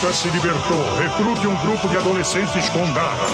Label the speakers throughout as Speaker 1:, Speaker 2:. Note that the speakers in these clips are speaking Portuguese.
Speaker 1: Alfa, Rita se libertou. Recrute um grupo de adolescentes com garra.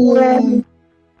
Speaker 2: Bom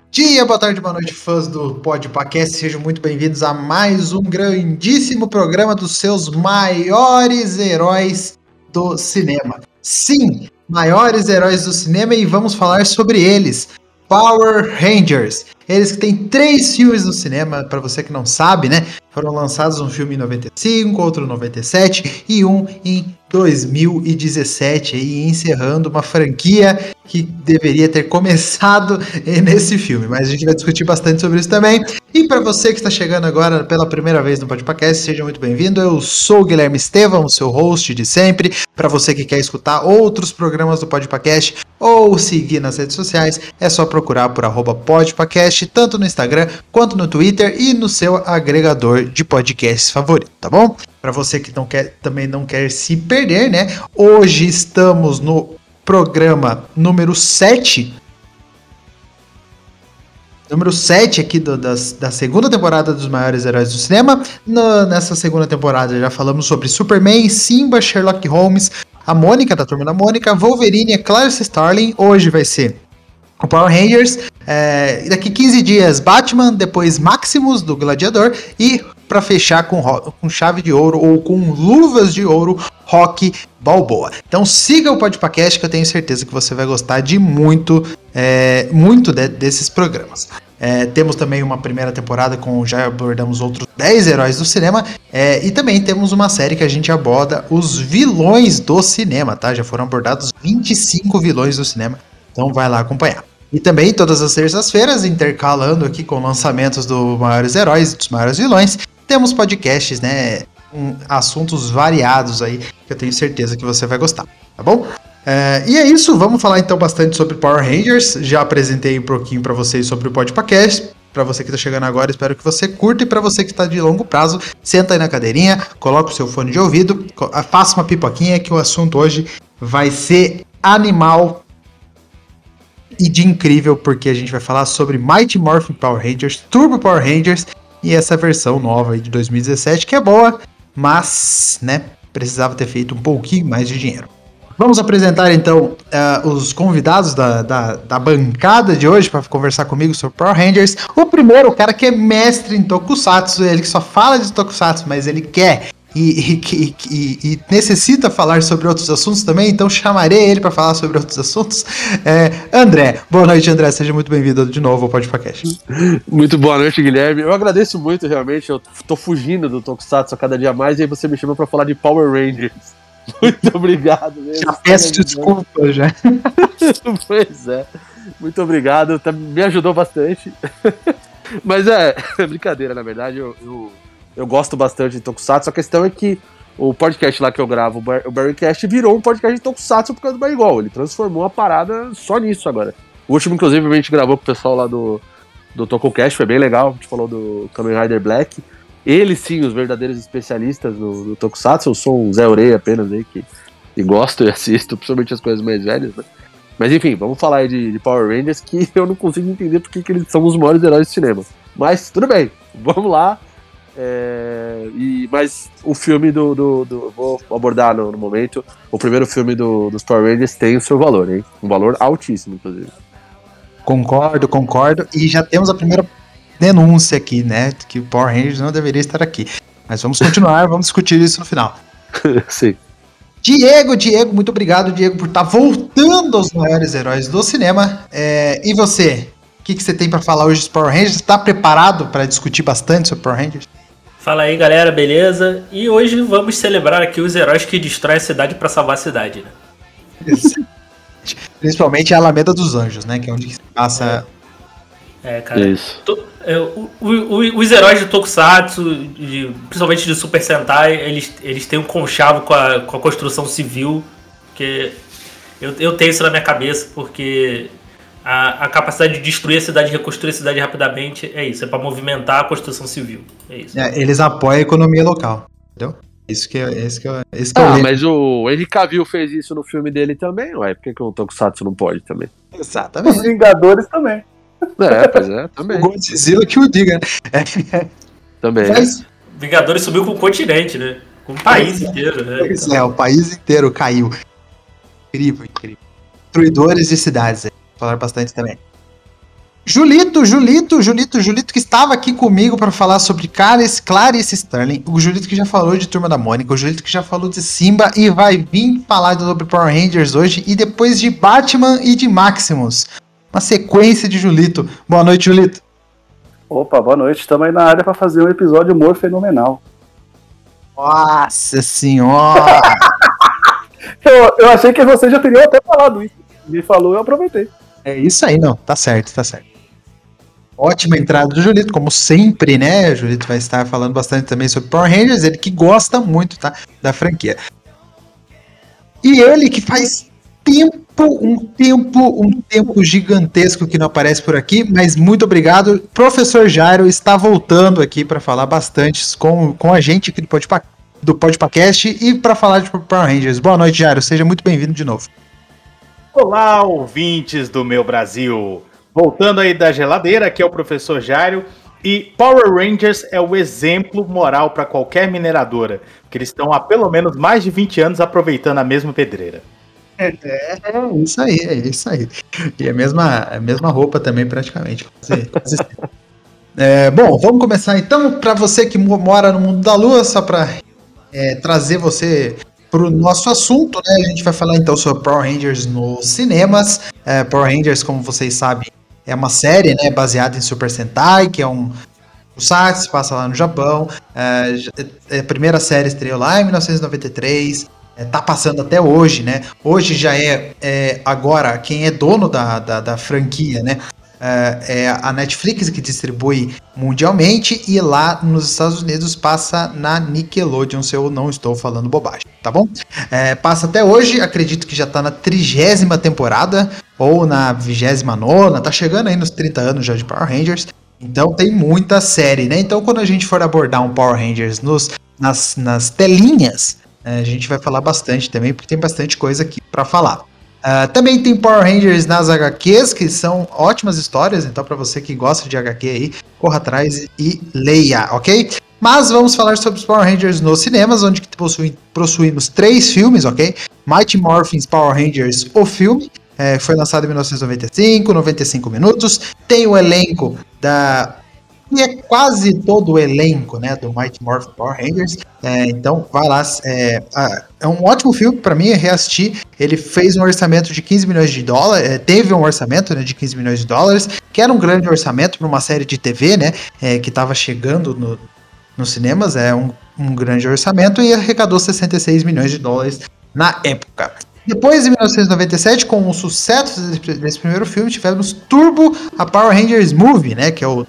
Speaker 2: dia, boa tarde, boa noite, fãs do Podpacast. Sejam muito bem-vindos a mais um grandíssimo programa dos seus maiores heróis do cinema. Sim, maiores heróis do cinema e vamos falar sobre eles. Power Rangers. Eles que têm três filmes no cinema, para você que não sabe, né? Foram lançados um filme em 95, outro em 97 e um em 2017, aí encerrando uma franquia que deveria ter começado nesse filme, mas a gente vai discutir bastante sobre isso também. E para você que está chegando agora pela primeira vez no Podcast, seja muito bem-vindo. Eu sou o Guilherme Estevam, seu host de sempre. Para você que quer escutar outros programas do Podcast ou seguir nas redes sociais, é só procurar por Podpacast, tanto no Instagram quanto no Twitter e no seu agregador de podcasts favorito, tá bom? Para você que não quer, também não quer se perder, né? Hoje estamos no programa número 7. Número 7 aqui do, das, da segunda temporada dos maiores heróis do cinema. No, nessa segunda temporada já falamos sobre Superman, Simba, Sherlock Holmes, a Mônica, da turma da Mônica, Wolverine, a Clarence Starling. Hoje vai ser o Power Rangers. É, daqui 15 dias, Batman, depois Maximus, do Gladiador. E para fechar com, com chave de ouro ou com luvas de ouro, Rock Balboa. Então siga o Podpacast que eu tenho certeza que você vai gostar de muito, é, muito de, desses programas. É, temos também uma primeira temporada com já abordamos outros 10 heróis do cinema é, e também temos uma série que a gente aborda os vilões do cinema, tá? Já foram abordados 25 vilões do cinema, então vai lá acompanhar. E também todas as terças-feiras, intercalando aqui com lançamentos dos maiores heróis, dos maiores vilões, temos podcasts, né? Assuntos variados aí, que eu tenho certeza que você vai gostar, tá bom? É, e é isso, vamos falar então bastante sobre Power Rangers. Já apresentei um pouquinho para vocês sobre o podcast. Para você que está chegando agora, espero que você curta. E para você que está de longo prazo, senta aí na cadeirinha, coloca o seu fone de ouvido, faça uma pipoquinha que o assunto hoje vai ser animal e de incrível, porque a gente vai falar sobre Mighty Morphin Power Rangers, Turbo Power Rangers e essa versão nova aí de 2017 que é boa, mas, né, precisava ter feito um pouquinho mais de dinheiro. Vamos apresentar então uh, os convidados da, da, da, bancada de hoje para conversar comigo sobre Power Rangers. O primeiro, o cara que é mestre em Tokusatsu, ele só fala de Tokusatsu, mas ele quer e, e, e, e, necessita falar sobre outros assuntos também, então chamarei ele para falar sobre outros assuntos. É, André, boa noite, André, seja muito bem-vindo de novo ao podcast.
Speaker 3: Muito boa noite, Guilherme. Eu agradeço muito, realmente. Eu tô fugindo do Tokusatsu a cada dia mais e aí você me chamou para falar de Power Rangers. Muito obrigado. Mesmo.
Speaker 2: Já peço desculpa já.
Speaker 3: pois é. Muito obrigado, tá, me ajudou bastante. Mas é, brincadeira, na verdade, eu, eu eu gosto bastante de Tokusatsu. A questão é que o podcast lá que eu gravo, o Barrycast, virou um podcast de Tokusatsu por causa do Barrygol. Ele transformou a parada só nisso agora. O último, inclusive, a gente gravou com o pessoal lá do, do Tokocast, foi bem legal. A gente falou do Kamen Rider Black. Eles sim, os verdadeiros especialistas do, do Tokusatsu. Eu sou um Zé Orei apenas aí, que, que gosto e assisto, principalmente as coisas mais velhas, né? Mas enfim, vamos falar aí de, de Power Rangers, que eu não consigo entender porque que eles são os maiores heróis do cinema. Mas tudo bem, vamos lá. É, e, mas o filme do, do, do Vou abordar no, no, momento. O primeiro filme do, dos Power Rangers tem o seu valor, hein? Um valor altíssimo, inclusive.
Speaker 2: Concordo, concordo. E já temos a primeira denúncia aqui, né? Que o Power Rangers não deveria estar aqui. Mas vamos continuar, vamos discutir isso no final.
Speaker 3: Sim.
Speaker 2: Diego, Diego, muito obrigado, Diego, por estar voltando aos maiores heróis do cinema. É, e você? O que, que você tem para falar hoje dos Power Rangers? Está preparado para discutir bastante sobre Power Rangers?
Speaker 4: Fala aí, galera, beleza? E hoje vamos celebrar aqui os heróis que destroem a cidade para salvar a cidade, né?
Speaker 2: Principalmente a Alameda dos Anjos, né? Que é onde se passa.
Speaker 4: É, cara. Isso. To, é, o, o, os heróis de Tokusatsu, de, principalmente de Super Sentai, eles, eles têm um conchavo com a, com a construção civil. Que eu, eu tenho isso na minha cabeça, porque a, a, capacidade de destruir a cidade, reconstruir a cidade rapidamente, é isso, é para movimentar a construção civil. É isso.
Speaker 2: É, eles apoiam a economia local, entendeu? Isso que é, isso que é, isso que
Speaker 3: ah, mas o Henry Cavill fez isso no filme dele também, ué, por que, que o Tokusatsu não pode também?
Speaker 2: Exatamente.
Speaker 5: Os Vingadores também.
Speaker 3: É, pois é, também. O
Speaker 2: Godzilla que o diga, né?
Speaker 3: Também. Mas...
Speaker 4: Vingadores subiu com o continente, né? Com o país inteiro, né?
Speaker 2: Pois é, o país inteiro caiu. Incrível, incrível. Destruidores de cidades aí falar bastante também. Julito, Julito, Julito, Julito que estava aqui comigo para falar sobre Clarice, Clarice Sterling. O Julito que já falou de Turma da Mônica, o Julito que já falou de Simba e vai vir falar sobre Power Rangers hoje e depois de Batman e de Maximus. Uma sequência de Julito. Boa noite, Julito.
Speaker 5: Opa, boa noite. Estamos aí na área para fazer um episódio humor fenomenal.
Speaker 2: Nossa senhora!
Speaker 5: eu, eu achei que você já teria até falado isso. Me falou, eu aproveitei.
Speaker 2: É isso aí, não. Tá certo, tá certo. Ótima entrada do Julito, como sempre, né? O Julito vai estar falando bastante também sobre Power Rangers, ele que gosta muito, tá? Da franquia. E ele que faz tempo, um tempo, um tempo gigantesco que não aparece por aqui, mas muito obrigado. Professor Jairo está voltando aqui para falar bastante com, com a gente aqui do Podpa, do Podpacast e para falar de Power Rangers. Boa noite, Jairo. Seja muito bem-vindo de novo.
Speaker 6: Olá, ouvintes do meu Brasil! Voltando aí da geladeira, que é o professor Jário. E Power Rangers é o exemplo moral para qualquer mineradora, que eles estão há pelo menos mais de 20 anos aproveitando a mesma pedreira.
Speaker 2: É, é isso aí, é isso aí. E a mesma, a mesma roupa também, praticamente. é, bom, vamos começar então. Para você que mora no mundo da lua, só para é, trazer você para o nosso assunto, né? A gente vai falar então sobre Power Rangers nos cinemas. É, Power Rangers, como vocês sabem, é uma série, né? Baseada em Super Sentai, que é um o Sax passa lá no Japão. É, é, a primeira série estreou lá em 1993. É, tá passando até hoje, né? Hoje já é, é agora quem é dono da, da, da franquia, né? é, é a Netflix que distribui mundialmente e lá nos Estados Unidos passa na Nickelodeon, se eu não estou falando bobagem, tá bom? É, passa até hoje, acredito que já tá na trigésima temporada ou na vigésima nona, tá chegando aí nos 30 anos já de Power Rangers. Então tem muita série, né? Então quando a gente for abordar um Power Rangers nos, nas, nas telinhas, é, a gente vai falar bastante também, porque tem bastante coisa aqui para falar. Uh, também tem Power Rangers nas HQs, que são ótimas histórias, então para você que gosta de HQ aí, corra atrás e leia, ok? Mas vamos falar sobre os Power Rangers nos cinemas, onde possuímos três filmes, ok? Mighty Morphins Power Rangers, o filme, é, foi lançado em 1995, 95 minutos, tem o elenco da e é quase todo o elenco né, do Mighty Morphin Power Rangers. É, então, vai lá. É, é um ótimo filme para mim reassistir. Ele fez um orçamento de 15 milhões de dólares. É, teve um orçamento né, de 15 milhões de dólares, que era um grande orçamento para uma série de TV, né? É, que estava chegando no, nos cinemas. É um, um grande orçamento e arrecadou 66 milhões de dólares na época. Depois, em 1997, com o sucesso desse primeiro filme, tivemos Turbo, a Power Rangers Movie, né? Que é o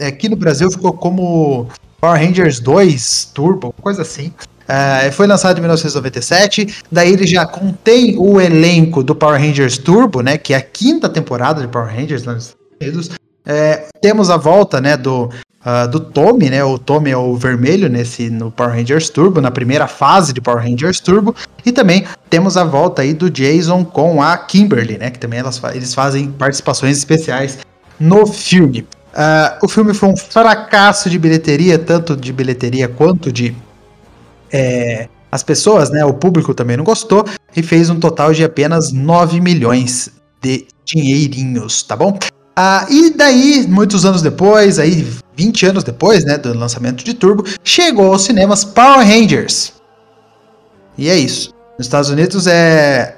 Speaker 2: é, aqui no Brasil ficou como Power Rangers 2 Turbo, coisa assim. É, foi lançado em 1997. Daí ele já contém o elenco do Power Rangers Turbo, né? Que é a quinta temporada de Power Rangers nos Estados Unidos. É, temos a volta, né? Do, uh, do Tommy, né? O Tommy é o vermelho nesse no Power Rangers Turbo, na primeira fase de Power Rangers Turbo. E também temos a volta aí do Jason com a Kimberly, né? Que também elas, eles fazem participações especiais no filme. Uh, o filme foi um fracasso de bilheteria, tanto de bilheteria quanto de. É, as pessoas, né? O público também não gostou e fez um total de apenas 9 milhões de dinheirinhos, tá bom? Ah, e daí, muitos anos depois, aí 20 anos depois, né, do lançamento de Turbo, chegou aos cinemas Power Rangers. E é isso. Nos Estados Unidos é,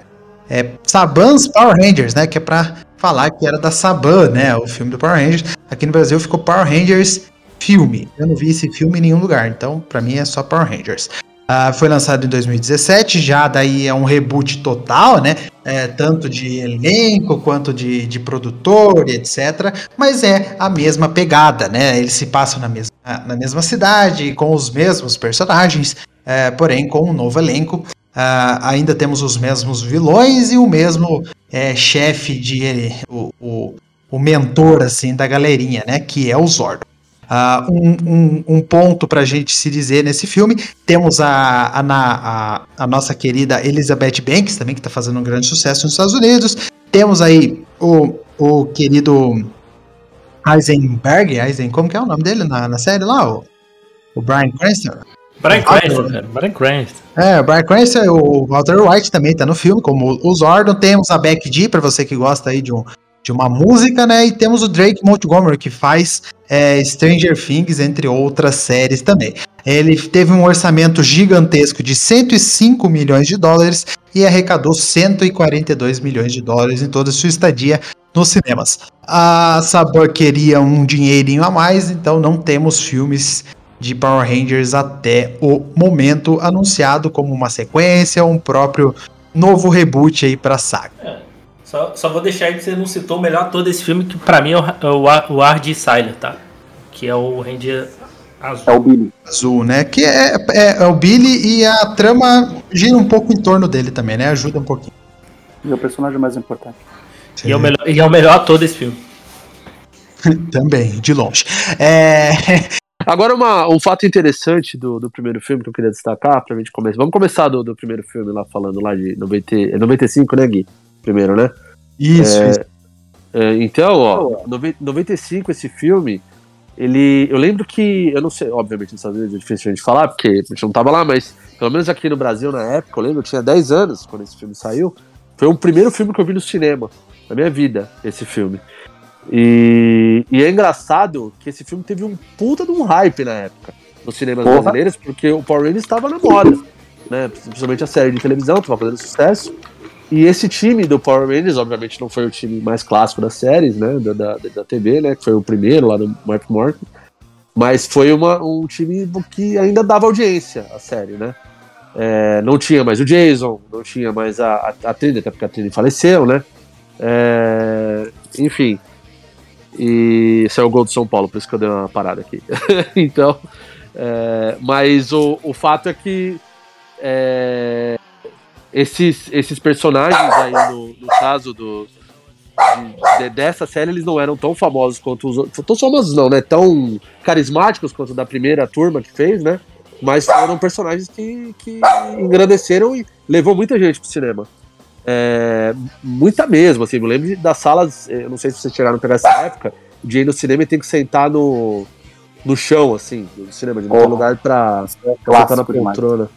Speaker 2: é Saban's Power Rangers, né, que é pra falar que era da Saban, né, o filme do Power Rangers. Aqui no Brasil ficou Power Rangers filme. Eu não vi esse filme em nenhum lugar, então para mim é só Power Rangers. Uh, foi lançado em 2017, já daí é um reboot total, né? É, tanto de elenco quanto de, de produtor etc. Mas é a mesma pegada, né? Eles se passam na mesma, na mesma cidade, com os mesmos personagens, é, porém com um novo elenco. Uh, ainda temos os mesmos vilões e o mesmo é, chefe de o, o, o mentor assim da galerinha, né? Que é o Zordon. Uh, um, um, um, ponto para a gente se dizer nesse filme. Temos a, a, a, a nossa querida Elizabeth Banks, também, que está fazendo um grande sucesso nos Estados Unidos. Temos aí o, o querido Eisenberg, Eisen, como que é o nome dele na, na série lá? O, o Brian Cranston.
Speaker 4: Brian Cranston, cara. Brian Cranston.
Speaker 2: É, o Brian Cranston, o Walter White também tá no filme, como o Zordon. Temos a Beck G, para você que gosta aí de um, de uma música, né? E temos o Drake Montgomery, que faz é, Stranger Things, entre outras séries também. Ele teve um orçamento gigantesco de 105 milhões de dólares e arrecadou 142 milhões de dólares em toda a sua estadia nos cinemas. A Sabor queria um dinheirinho a mais, então não temos filmes de Power Rangers até o momento anunciado como uma sequência, um próprio novo reboot aí para a saga.
Speaker 4: Só, só vou deixar aí que você não citou o melhor ator desse filme, que pra mim é o, é o, o Ardy Siler, tá? Que é o Ranger azul. É
Speaker 2: o Billy. Azul, né? Que é, é, é, o Billy e a trama gira um pouco em torno dele também, né? Ajuda um pouquinho.
Speaker 5: E é o personagem mais importante.
Speaker 4: E é, o melhor, e é o melhor ator desse filme.
Speaker 2: também, de longe. É...
Speaker 3: Agora, uma, um fato interessante do, do primeiro filme que eu queria destacar pra gente começar. Vamos começar do, do primeiro filme lá, falando lá de 90, 95, é né, Gui? Primeiro, né?
Speaker 2: Isso, é, isso.
Speaker 3: É, então, ó, 95 esse filme, ele. Eu lembro que. Eu não sei, obviamente, nos Estados Unidos é difícil a gente falar, porque a gente não tava lá, mas pelo menos aqui no Brasil na época, eu lembro, eu tinha 10 anos quando esse filme saiu. Foi o primeiro filme que eu vi no cinema, na minha vida, esse filme. E, e é engraçado que esse filme teve um puta de um hype na época nos cinemas Porra. brasileiros, porque o Power Rangers estava na moda, né? Principalmente a série de televisão, estava fazendo sucesso. E esse time do Power Rangers, obviamente, não foi o time mais clássico das séries, né? Da, da, da TV, né? Que foi o primeiro lá do Mark Morton. Mas foi uma, um time que ainda dava audiência à série, né? É, não tinha mais o Jason, não tinha mais a, a, a até porque a Trinity faleceu, né? É, enfim. E é o gol do São Paulo, por isso que eu dei uma parada aqui. então, é, mas o, o fato é que é, esses, esses personagens aí, no, no caso do, de, de, dessa série, eles não eram tão famosos quanto os outros. Tão famosos não, né? Tão carismáticos quanto da primeira turma que fez, né? Mas foram personagens que, que engrandeceram e levou muita gente pro cinema. É, muita mesmo, assim. Eu lembro das salas, eu não sei se vocês chegaram a pegar essa época, de ir no cinema e tem que sentar no, no chão, assim, no cinema, de não ter lugar pra, pra sentar na poltrona.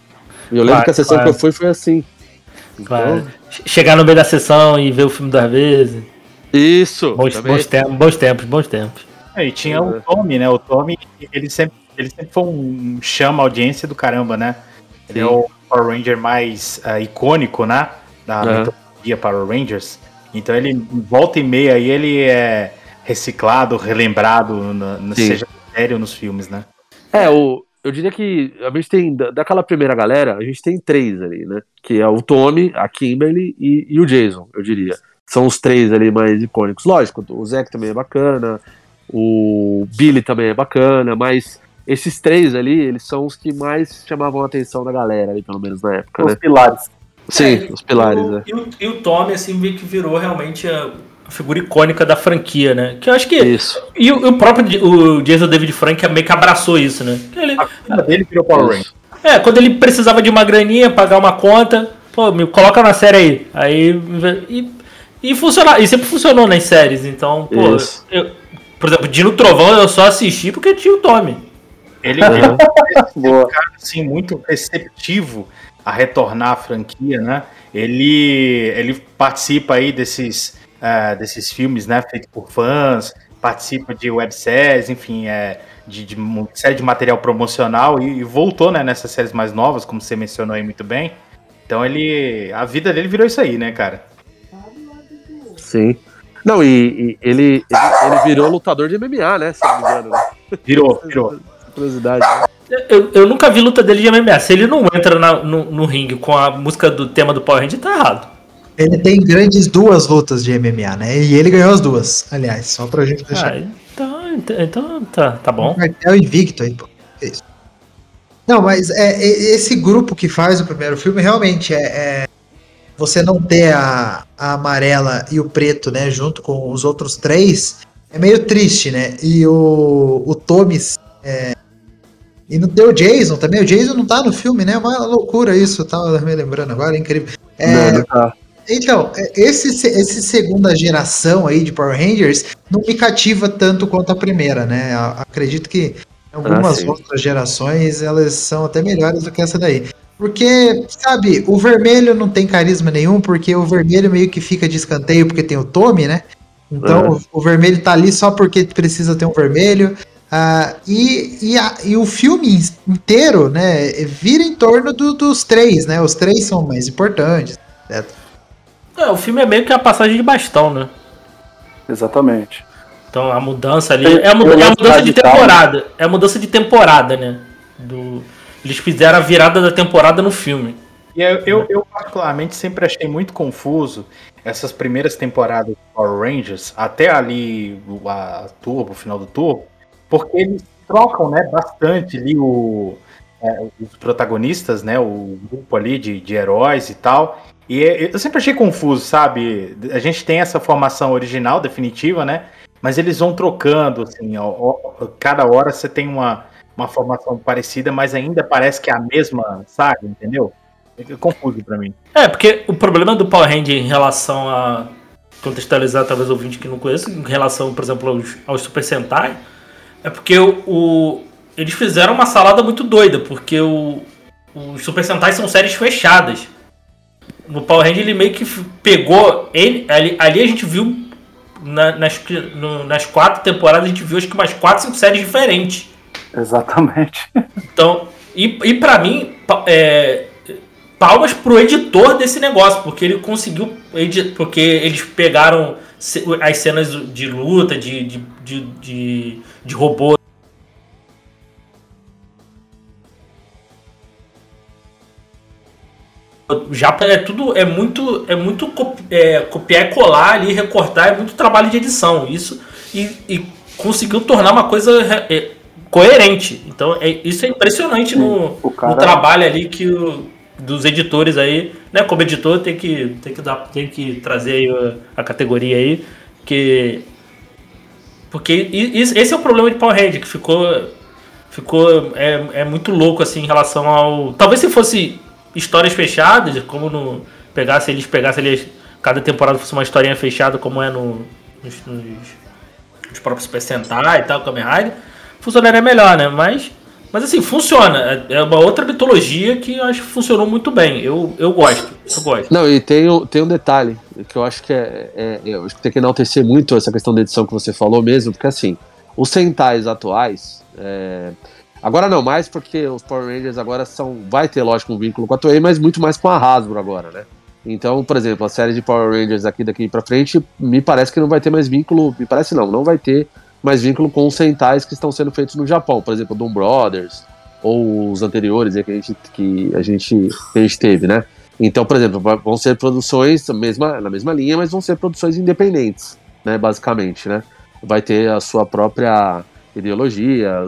Speaker 3: E eu lembro claro, que a sessão claro. que eu fui foi assim.
Speaker 4: Claro. Então, Chegar no meio da sessão e ver o filme duas vezes.
Speaker 3: Isso.
Speaker 4: Bons, bons, tempos, bons tempos, bons tempos.
Speaker 6: É, e tinha o Tommy, né? O Tommy, ele sempre, ele sempre foi um chama audiência do caramba, né? Ele Sim. é o Power Ranger mais uh, icônico, né? Da uhum. mitologia Power Rangers. Então ele volta e meia aí ele é reciclado, relembrado, na, na seja sério nos filmes, né?
Speaker 3: É, o, eu diria que a gente tem, daquela primeira galera, a gente tem três ali, né? Que é o Tommy, a Kimberly e, e o Jason, eu diria. São os três ali mais icônicos. Lógico, o Zack também é bacana, o Billy também é bacana, mas esses três ali, eles são os que mais chamavam a atenção da galera ali, pelo menos na época,
Speaker 5: os
Speaker 3: né?
Speaker 5: pilares.
Speaker 3: Sim, é, os pilares,
Speaker 4: e o,
Speaker 3: né?
Speaker 4: E o, e o Tommy, assim, meio que virou realmente a figura icônica da franquia, né? Que eu acho que.
Speaker 3: Isso.
Speaker 4: E o, o próprio o Jason David Frank meio que abraçou isso, né? Ele,
Speaker 6: a dele virou Power Ranger.
Speaker 4: É, quando ele precisava de uma graninha, pagar uma conta, pô, me coloca na série aí. Aí. E, e, funciona, e sempre funcionou nas séries, então, pô, eu, Por exemplo, Dino Trovão eu só assisti porque tinha o Tommy.
Speaker 6: Ele é um cara assim, muito receptivo a retornar à franquia, né? Ele, ele participa aí desses, uh, desses filmes, né? Feitos por fãs, participa de webséries, enfim, é, de, de série de material promocional e, e, voltou, né? Nessas séries mais novas, como você mencionou aí muito bem. Então ele, a vida dele virou isso aí, né, cara?
Speaker 3: Sim. Não, e, e ele, ele, ele, virou lutador de MMA, né? Se não me engano. Né?
Speaker 6: Virou, virou.
Speaker 4: Curiosidade. Né? Eu, eu nunca vi luta dele de MMA. Se ele não entra na, no, no ringue com a música do tema do Power Ranger, tá errado.
Speaker 2: Ele tem grandes duas lutas de MMA, né? E ele ganhou as duas, aliás, só pra gente deixar.
Speaker 4: Ah, então, então, então tá, tá bom. Um
Speaker 2: cartel invicto aí, pô. É isso. Não, mas é, é, esse grupo que faz o primeiro filme realmente é, é você não ter a, a, amarela e o preto, né, junto com os outros três, é meio triste, né? E o, o Thomas é, e não tem o Jason também. O Jason não tá no filme, né? É uma loucura isso. Tava me lembrando agora, é incrível. É, não, não tá. Então, é, esse, esse segunda geração aí de Power Rangers não me cativa tanto quanto a primeira, né? Acredito que algumas ah, outras gerações elas são até melhores do que essa daí. Porque, sabe, o vermelho não tem carisma nenhum, porque o vermelho meio que fica de escanteio porque tem o Tommy, né? Então o, o vermelho tá ali só porque precisa ter um vermelho. Uh, e, e, a, e, o filme inteiro, né, vira em torno do, dos três, né? Os três são mais importantes. Certo?
Speaker 4: É, o filme é meio que a passagem de bastão, né?
Speaker 3: Exatamente.
Speaker 4: Então a mudança ali. é, a, é a mudança de temporada. É a mudança de temporada, né? Do, eles fizeram a virada da temporada no filme.
Speaker 6: E eu, eu, eu, particularmente, sempre achei muito confuso essas primeiras temporadas do Power Rangers, até ali a Turbo, o final do Turbo, porque eles trocam, né, bastante ali o, é, os protagonistas, né, o grupo ali de, de heróis e tal. E é, eu sempre achei confuso, sabe? A gente tem essa formação original, definitiva, né? Mas eles vão trocando, assim, ó, ó, cada hora você tem uma, uma formação parecida, mas ainda parece que é a mesma saga, entendeu? É confuso para mim.
Speaker 4: É, porque o problema do Power Ranger em relação a contextualizar talvez ouvinte que não conheça, em relação, por exemplo, aos, aos Super Sentai, é porque o, o, eles fizeram uma salada muito doida, porque o, os Super Sentai são séries fechadas. No Power Ranger ele meio que pegou. Ele, ali, ali a gente viu. Na, nas, no, nas quatro temporadas a gente viu acho que umas quatro, cinco séries diferentes.
Speaker 3: Exatamente.
Speaker 4: Então, e, e para mim, é, palmas pro editor desse negócio, porque ele conseguiu. Porque eles pegaram as cenas de luta, de, de, de, de, de robô. Já é tudo é muito é muito é, copiar e colar ali recortar é muito trabalho de edição isso e, e conseguiu tornar uma coisa é, coerente então é, isso é impressionante no, cara... no trabalho ali que o, dos editores aí, né? Como editor tem que, tem que, dar, tem que trazer a, a categoria aí, que porque esse é o problema de Power Ranger, que ficou ficou é, é muito louco assim em relação ao talvez se fosse histórias fechadas, como no pegasse eles pegassem eles cada temporada fosse uma historinha fechada como é no nos, nos, nos próprios Super Sentai e tal, Kamen Rider, funcionaria melhor, né? Mas mas assim, funciona. É uma outra mitologia que eu acho que funcionou muito bem. Eu, eu gosto. Eu gosto.
Speaker 3: Não, e tem, tem um detalhe que eu acho que é, é, Eu acho que tem que enaltecer muito essa questão da edição que você falou mesmo, porque assim, os Sentais atuais. É, agora não mais, porque os Power Rangers agora são. Vai ter, lógico, um vínculo com a Toei, mas muito mais com a Hasbro agora, né? Então, por exemplo, a série de Power Rangers aqui daqui pra frente, me parece que não vai ter mais vínculo. Me parece não, não vai ter mais vínculo com os Sentais que estão sendo feitos no Japão, por exemplo, Doom Brothers, ou os anteriores que a gente, que a gente, que a gente teve, né? Então, por exemplo, vão ser produções mesma, na mesma linha, mas vão ser produções independentes, né? Basicamente, né? Vai ter a sua própria ideologia,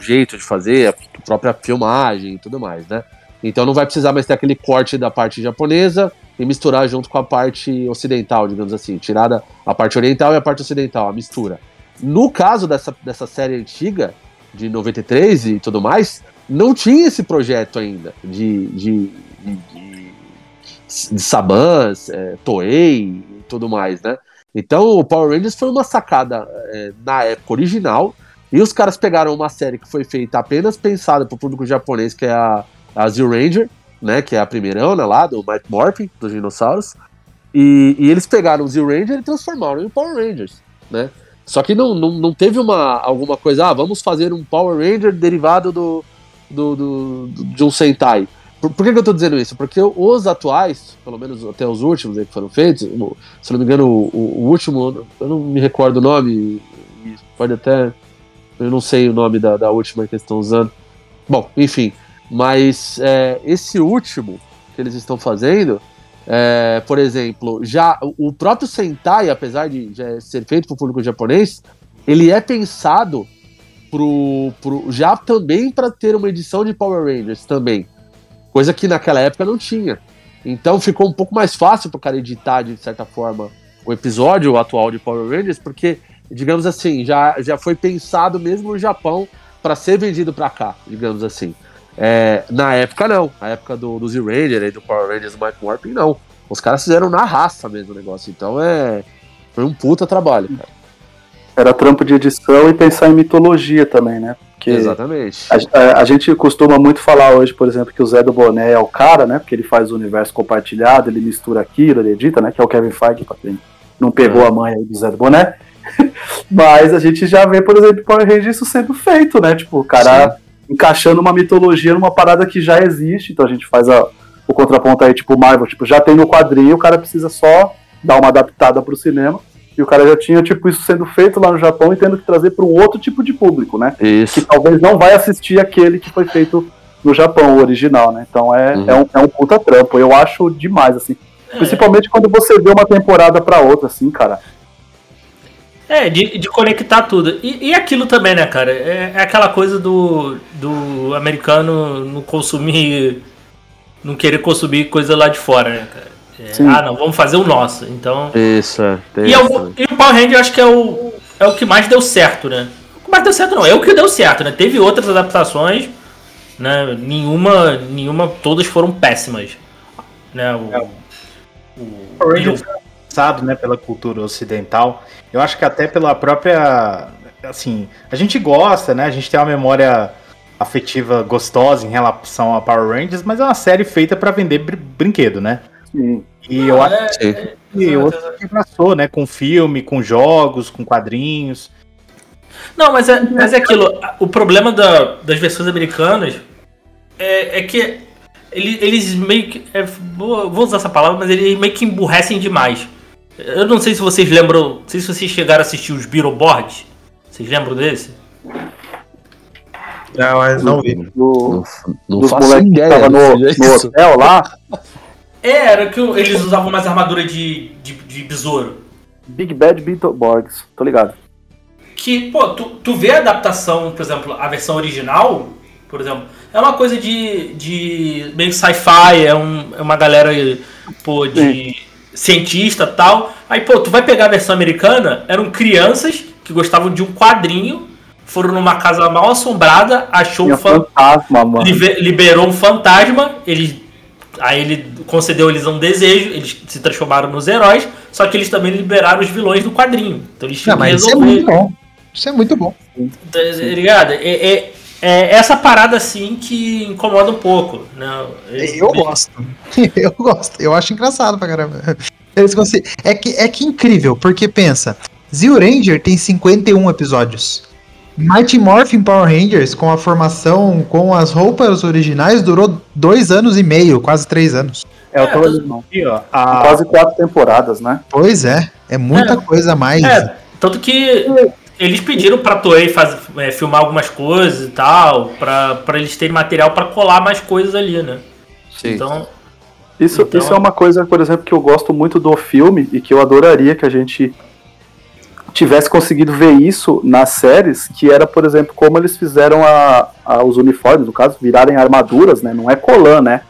Speaker 3: jeito de fazer, a própria filmagem e tudo mais, né? Então não vai precisar mais ter aquele corte da parte japonesa e misturar junto com a parte ocidental, digamos assim. Tirada a parte oriental e a parte ocidental, a mistura. No caso dessa, dessa série antiga, de 93 e tudo mais, não tinha esse projeto ainda de, de, de, de Sabans, é, Toei e tudo mais, né? Então o Power Rangers foi uma sacada é, na época original, e os caras pegaram uma série que foi feita apenas pensada para o público japonês, que é a, a Zero Ranger, né, que é a primeirona lá, do Mike Morphin, dos dinossauros, e, e, eles pegaram o Zero Ranger e transformaram em Power Rangers, né? Só que não, não, não teve uma, alguma coisa, ah, vamos fazer um Power Ranger derivado do, do, do, do de um Sentai. Por, por, que, que eu tô dizendo isso? Porque os atuais, pelo menos até os últimos que foram feitos, se não me engano, o, o, último, eu não me recordo o nome, pode até. Eu não sei o nome da, da última que eles estão usando. Bom, enfim. Mas é, esse último que eles estão fazendo, é, por exemplo, já o próprio Sentai, apesar de ser feito para o público japonês, ele é pensado pro, pro, já também para ter uma edição de Power Rangers também. Coisa que naquela época não tinha. Então ficou um pouco mais fácil para o cara editar, de certa forma, o episódio atual de Power Rangers, porque, digamos assim, já, já foi pensado mesmo no Japão para ser vendido para cá, digamos assim. É, na época, não. Na época do, do Z-Ranger e do Power Rangers do Mike Morphin, não. Os caras fizeram na raça mesmo o negócio. Então é. Foi um puta trabalho, cara.
Speaker 7: Era trampo de edição e pensar em mitologia também, né?
Speaker 3: Porque Exatamente.
Speaker 7: A, a, a, gente costuma muito falar hoje, por exemplo, que o Zé do Boné é o cara, né? Porque ele faz o universo compartilhado, ele mistura aquilo, ele edita, né? Que é o Kevin Feige, pra quem não pegou a mãe aí do Zé do Boné. Mas a gente já vê, por exemplo, Power Rangers isso sendo feito, né? Tipo, o cara Sim. encaixando uma mitologia numa parada que já existe, então a gente faz a, o contraponto aí, tipo, Marvel, tipo, já tem no quadrinho, o cara precisa só dar uma adaptada pro cinema. E o cara já tinha, tipo, isso sendo feito lá no Japão e tendo que trazer para um outro tipo de público, né?
Speaker 3: Isso.
Speaker 7: Que talvez não vai assistir aquele que foi feito no Japão, o original, né? Então é, uhum. é, um, é um puta trampo. Eu acho demais, assim. É. Principalmente quando você vê uma temporada para outra, assim, cara.
Speaker 4: É, de, de conectar tudo. E, e aquilo também, né, cara? É, é, aquela coisa do, do americano não consumir. não querer consumir coisa lá de fora, né, cara? É, ah, não, vamos fazer o nosso. Então.
Speaker 3: Isso, é.
Speaker 4: E, é o, e o Power Ranger eu acho que é o, é o que mais deu certo, né? O que mais deu certo não, é o que deu certo, né? Teve outras adaptações, né? Nenhuma, nenhuma, todas foram péssimas. Né? O,
Speaker 6: é. o, Power Foi né, pela cultura ocidental. Eu acho que até pela própria. Assim, a gente gosta, né? A gente tem uma memória afetiva gostosa em relação a Power Rangers, mas é uma série feita para vender br brinquedo, né?
Speaker 7: Sim.
Speaker 6: E eu acho é, que é, e outro que abraçou, né? Com filme, com jogos, com quadrinhos.
Speaker 4: Não, mas é, mas é aquilo. O problema da, das versões americanas é, é que eles, eles meio que. É, vou, vou, usar essa palavra, mas eles meio que emburrecem demais. Eu não sei se vocês lembram. Não sei se vocês chegaram a assistir os Beetleboard. Vocês lembram desse?
Speaker 7: Não, mas não vi.
Speaker 3: No, não, não faço ideia.
Speaker 7: Tava no, no hotel lá.
Speaker 4: É, era que eles usavam mais armadura de, de, de besouro.
Speaker 7: Big Bad Beetleborgs, tô ligado.
Speaker 4: Que, pô, tu, tu vê a adaptação, por exemplo, a versão original, por exemplo, é uma coisa de, de meio sci-fi, é, um, é uma galera, pô, de Sim. Cientista tal. Aí, pô, tu vai pegar a versão americana, eram crianças que gostavam de um quadrinho, foram numa casa mal assombrada, achou um
Speaker 7: fantasma, mano.
Speaker 4: liberou um fantasma, eles Aí ele concedeu eles um desejo, eles se transformaram nos heróis, só que eles também liberaram os vilões do quadrinho. Então eles tinham
Speaker 2: Não, que resolver. Isso é muito bom. Isso é muito bom.
Speaker 4: Tá ligado? É, é, é, essa parada assim que incomoda um pouco. Né?
Speaker 2: Eu gosto. Eu gosto. Eu acho engraçado pra caramba. Eles é que é que incrível, porque pensa, Zio Ranger tem 51 episódios. Mighty Morphin Power Rangers, com a formação, com as roupas originais, durou dois anos e meio, quase três anos.
Speaker 7: É, eu tô é, aqui, ó. A... Quase quatro temporadas, né?
Speaker 2: Pois é, é muita é, coisa a mais. É,
Speaker 4: tanto que eles pediram pra Toei faz, é, filmar algumas coisas e tal, pra, pra eles terem material para colar mais coisas ali, né?
Speaker 7: Sim. Então, isso, então... isso é uma coisa, por exemplo, que eu gosto muito do filme e que eu adoraria que a gente tivesse conseguido ver isso nas séries, que era, por exemplo, como eles fizeram a, a, os uniformes, no caso, virarem armaduras, né? Não é colã, né?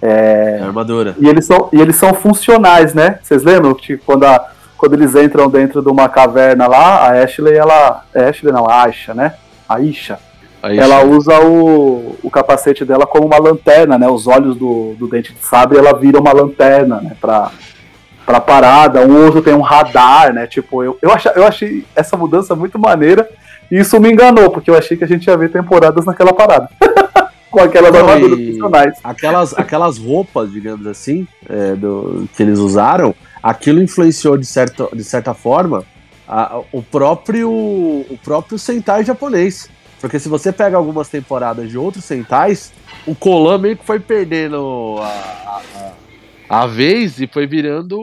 Speaker 3: É, é armadura.
Speaker 7: E eles, são, e eles são funcionais, né? Vocês lembram que quando, a, quando eles entram dentro de uma caverna lá, a Ashley, ela. É Ashley não, a Aisha, né? A Isha. Ela usa o, o capacete dela como uma lanterna, né? Os olhos do, do dente de sabre, ela vira uma lanterna, né? Pra, pra parada, um outro tem um radar, né? Tipo, eu, eu, achei, eu achei essa mudança muito maneira e isso me enganou, porque eu achei que a gente ia ver temporadas naquela parada. Com aquelas
Speaker 3: Não,
Speaker 7: armaduras funcionais.
Speaker 3: Aquelas, aquelas roupas, digamos assim, é, do, que eles usaram, aquilo influenciou de, certo, de certa forma a- o próprio o próprio Sentai japonês. Porque se você pega algumas temporadas de outros Sentais, o Kolan meio que foi perdendo a, a, a- vez e foi virando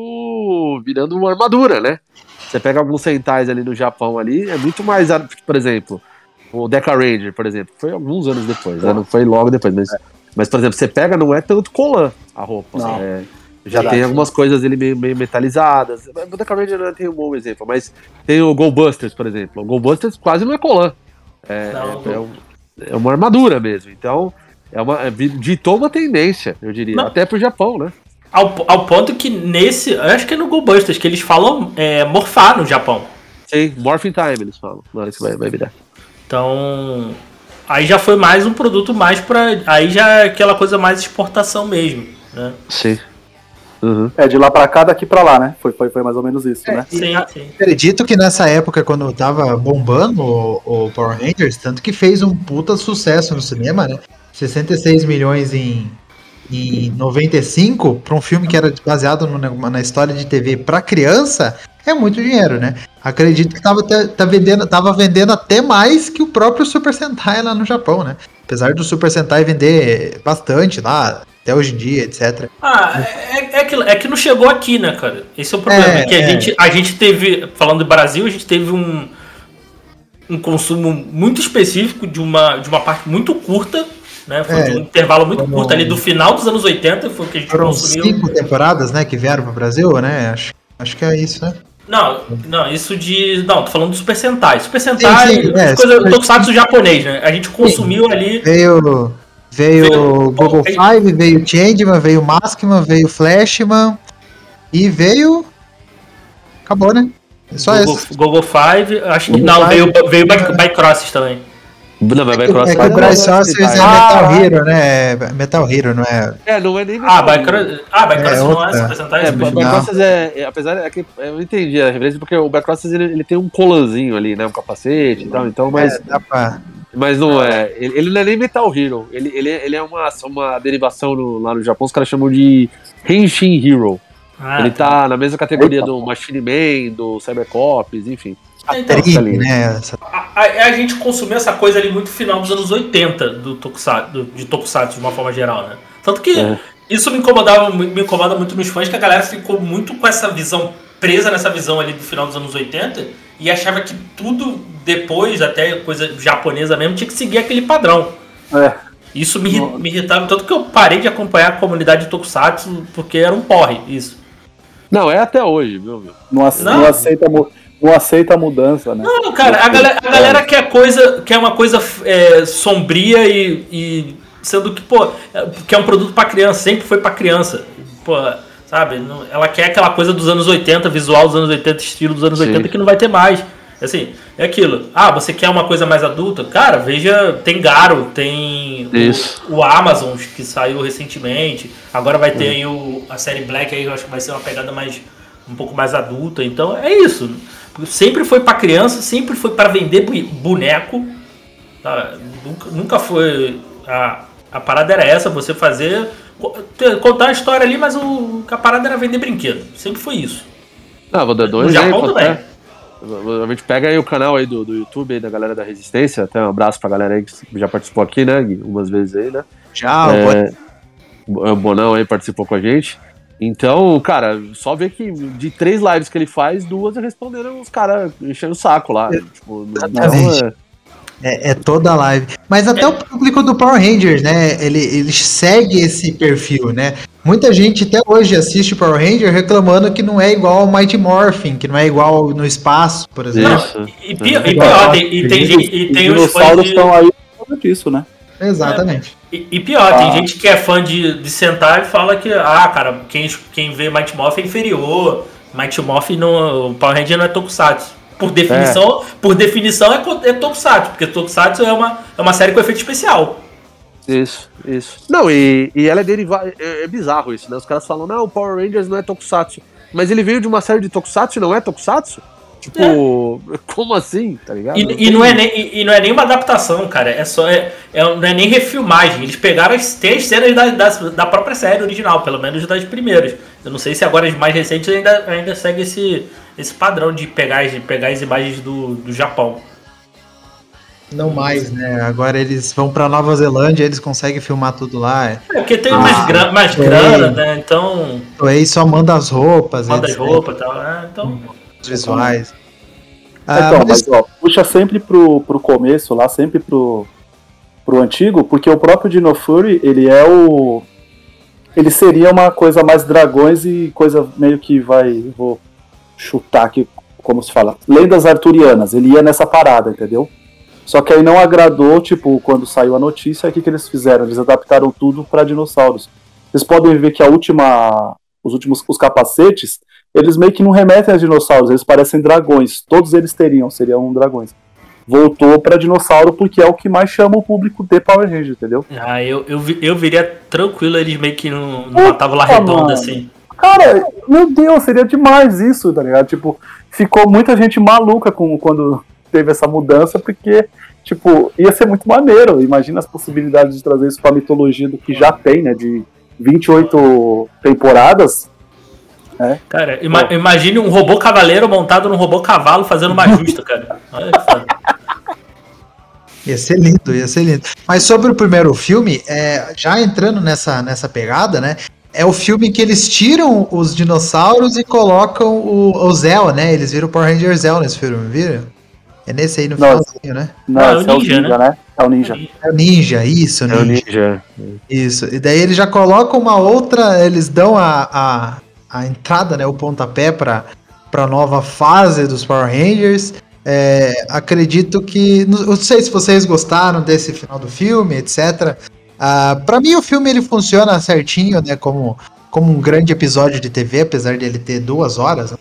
Speaker 3: virando uma armadura, né? Você pega alguns Sentais ali no Japão ali, é muito mais, por exemplo, o Deca Ranger, por exemplo, foi alguns anos depois, né? não foi logo depois, mas, mas por exemplo, você pega, não é tanto Colan a roupa,
Speaker 7: Não.
Speaker 3: é, já tem algumas coisas ali meio, meio metalizadas. O Deca Ranger não tem um bom exemplo, mas tem o Go Busters, por exemplo. O Go Busters quase não é Colan, é,
Speaker 4: Não,
Speaker 3: é, é um- é uma armadura mesmo, então é uma, é, ditou uma tendência, eu diria,
Speaker 4: Não.
Speaker 3: até pro Japão, né?
Speaker 4: Ao, ao ponto que nesse. Eu acho que é no Go Busters que eles falam é, morfar no Japão.
Speaker 3: Sim, Morphin Time eles falam, hora que vai, vai virar.
Speaker 4: Então. Aí já foi mais um produto mais pra. Aí já é aquela coisa mais exportação mesmo. Né?
Speaker 3: Sim. Uhum.
Speaker 7: É, de lá pra cá, daqui pra lá, né? Foi, foi, foi mais ou menos isso, né?
Speaker 4: Sim, sim.
Speaker 2: Acredito que nessa época, quando tava bombando o, o Power Rangers, tanto que fez um puta sucesso no cinema, né? 66 milhões em, em 95, pra um filme que era baseado no- na história de TV pra criança, é muito dinheiro, né? Acredito que tava, tá vendendo, tava vendendo até mais que o próprio Super Sentai lá no Japão, né? Apesar do Super Sentai vender bastante lá, até hoje em dia, etc.
Speaker 4: Ah, é, é, que, é que não chegou aqui, né, cara? Esse é o problema.
Speaker 2: É,
Speaker 4: que a,
Speaker 2: é.
Speaker 4: gente, a gente teve, falando do Brasil, a gente teve um, um consumo muito específico de uma, de uma parte muito curta, né? Foi
Speaker 2: É.
Speaker 4: de um intervalo muito curto ali do final dos anos 80, foi o que a gente
Speaker 2: Foram
Speaker 4: consumiu.
Speaker 2: cinco temporadas, né, que vieram pro Brasil, né? Acho, acho que é isso, né?
Speaker 4: Não, não, isso de. Não, tô falando do Super Sentai. Super Sentai,
Speaker 2: Sim, sim, é,
Speaker 4: coisa
Speaker 2: Super-
Speaker 4: Tokusatsu japonês, né? A gente consumiu ali.
Speaker 2: Veio, veio
Speaker 4: Veio-
Speaker 2: Google
Speaker 4: Bom,
Speaker 2: Five, veio Changeman, veio Maskman, veio Flashman e veio. Acabou, né? É Só
Speaker 4: Google,
Speaker 2: esse.
Speaker 4: Google Five, acho que não,
Speaker 2: Five.
Speaker 4: veio, veio by, by Crosses também.
Speaker 3: Não, vai cross
Speaker 2: É que o Bryce Sources é
Speaker 3: Ah,
Speaker 2: Metal Hero, né? É Metal Hero, não é?
Speaker 3: É, não é nem
Speaker 4: Ah,
Speaker 3: Metal Hero.
Speaker 4: Crosses, ah, by
Speaker 2: É,
Speaker 4: não é Sentai?
Speaker 3: É,
Speaker 4: Super
Speaker 3: Back
Speaker 2: Não.
Speaker 3: Crosses é, é- Apesar é que eu entendi a referência, porque o Back Crosses ele, ele tem um colanzinho ali, né? Um capacete e tal, então, mas,
Speaker 2: É, dá pra.
Speaker 3: Mas não é. Ele, ele não é nem Metal Hero. Ele, ele, ele é uma, uma derivação no- lá no Japão, os caras chamam de Henshin Hero.
Speaker 4: Ah,
Speaker 3: ele tá na mesma categoria do Machine Man, do Cybercops, enfim.
Speaker 4: Então,
Speaker 2: Trick,
Speaker 3: ali.
Speaker 2: né? Essa-
Speaker 4: a, a- a gente consumiu essa coisa ali muito final dos anos 80 do Tokusatsu, do- de Tokusatsu de uma forma geral, né? Tanto que
Speaker 3: É.
Speaker 4: isso me incomodava, me incomoda muito nos fãs, que a galera ficou muito com essa visão, presa nessa visão ali do final dos anos 80 e achava que tudo depois, até coisa japonesa mesmo, tinha que seguir aquele padrão.
Speaker 7: É.
Speaker 4: Isso me, me irritava, tanto que eu parei de acompanhar a comunidade de Tokusatsu porque era um porre, isso.
Speaker 3: Não, é até hoje, viu?
Speaker 7: Não, ace-
Speaker 4: Não.
Speaker 7: não aceita, não aceita a mudança, né?
Speaker 4: Não, cara, a galera, a galera quer coisa, quer uma coisa é, sombria e, e sendo que, pô, é, que é um produto pra criança, sempre foi pra criança. Pô, sabe? Ela quer aquela coisa dos anos 80, visual dos anos 80, estilo dos anos
Speaker 3: Sim.
Speaker 4: 80 que não vai ter mais. Assim, é aquilo. Ah, você quer uma coisa mais adulta? Cara, veja, tem Garo, tem o-
Speaker 3: Isso.
Speaker 4: O, Amazon que saiu recentemente. Agora vai ter aí o, a série Black aí, eu acho que vai ser uma pegada mais um pouco mais adulta. Então é isso. Sempre foi pra criança, sempre foi pra vender boneco. tá? Nunca, nunca foi. A, a parada era essa, você fazer. Contar a história ali, mas o, a parada era vender brinquedo. Sempre foi isso.
Speaker 3: Ah, vou dar dois
Speaker 4: No Japão também.
Speaker 3: A gente pega aí o canal aí do, do YouTube aí da galera da Resistência. Até um abraço pra galera aí que já participou aqui, né? Gui? Umas vezes aí, né?
Speaker 2: Já,
Speaker 3: É,
Speaker 2: pode-
Speaker 3: o Bonão aí participou com a gente. Então, cara, só ver que de três lives que ele faz, duas responderam os caras enchendo o saco lá. Tipo, não-
Speaker 2: Exatamente.
Speaker 3: é-
Speaker 2: É, é toda a live. Mas até o público do Power Rangers, né? Ele, ele segue esse perfil, né? Muita gente até hoje assiste Power Ranger reclamando que não é igual ao Mighty Morphin, que não é igual no espaço, por exemplo.
Speaker 3: Isso.
Speaker 4: E, e pior, e pior, tem, e tem, gente- e tem
Speaker 7: os
Speaker 4: os fãs de,
Speaker 7: estão aí por causa disso, né?
Speaker 2: Exatamente.
Speaker 4: E, e pior, tem
Speaker 7: Ah.
Speaker 4: gente que é fã de, de Sentai e fala que, ah, cara, quem, quem vê Mighty Morphin é inferior. Mighty Morphin, não, o Power Ranger não é Tokusatsu. Por definição, por definição é, é Tokusatsu, porque Tokusatsu é uma, é uma série com efeito especial.
Speaker 3: Isso, isso. Não, e, e ela é derivada. É, é bizarro isso, né? Os caras falam, não, o Power Rangers não é Tokusatsu. mas ele veio de uma série de Tokusatsu e não é Tokusatsu? Tipo, é. como assim, tá ligado?
Speaker 4: E, e não é nem, e, e, não é nem uma adaptação, cara. É só. É, é, não é nem refilmagem. Eles pegaram as, as cenas da, da, da, própria série original, pelo menos das primeiras. Eu não sei se agora as mais recentes ainda, ainda segue esse, esse padrão de pegar, de pegar as imagens do, do Japão.
Speaker 2: Não mais, né? Agora eles vão pra Nova Zelândia, eles conseguem filmar tudo lá.
Speaker 4: É, porque tem ah, mais, gra mais grana, né? Então.
Speaker 2: O aí só manda as roupas.
Speaker 4: Manda as roupas e tal. É, então
Speaker 2: visuais.
Speaker 7: Ah, então, mas, mas ó, puxa sempre pro, pro começo lá, sempre pro, pro antigo, porque o próprio Dino Fury, ele é o. Ele seria uma coisa mais dragões e coisa meio que vai. Vou chutar aqui, como se fala. Lendas arturianas, ele ia nessa parada, entendeu? Só que aí não agradou, tipo, quando saiu a notícia, o que, que eles fizeram? Eles adaptaram tudo para dinossauros. Vocês podem ver que a última. Os últimos os capacetes eles meio que não remetem a dinossauros, eles parecem dragões. Todos eles teriam, seriam dragões. Voltou para dinossauro porque é o que mais chama o público de Power Ranger, entendeu?
Speaker 4: Ah, eu, eu, eu viria tranquilo eles meio que numa tábua redonda assim.
Speaker 7: Cara, meu Deus, seria demais isso, tá ligado? Tipo, ficou muita gente maluca com, quando teve essa mudança, porque, tipo, ia ser muito maneiro. Imagina as possibilidades de trazer isso pra mitologia do que já tem, né? De 28 temporadas
Speaker 4: é. Cara, ima imagine um robô cavaleiro montado num robô cavalo fazendo uma justa, cara.
Speaker 2: Ia ser lindo, ia ser lindo. Mas sobre o primeiro filme, é, já entrando nessa, nessa pegada, né? É o filme que eles tiram os dinossauros e colocam o, o Zell, né? Eles viram o Power Ranger Zell nesse filme, viram? É nesse aí no finalzinho, né?
Speaker 7: Não, não é, o ninja, é o ninja, né? né? É o ninja.
Speaker 2: É o ninja, isso,
Speaker 3: é
Speaker 2: ninja.
Speaker 3: o ninja.
Speaker 2: Isso. E daí eles já colocam uma outra, eles dão a, a a entrada, né, o pontapé para a nova fase dos Power Rangers. É, acredito que. Não sei se vocês gostaram desse final do filme, etc. Uh, para mim, o filme ele funciona certinho, né? Como, como um grande episódio de TV, apesar de ele ter duas horas. Né?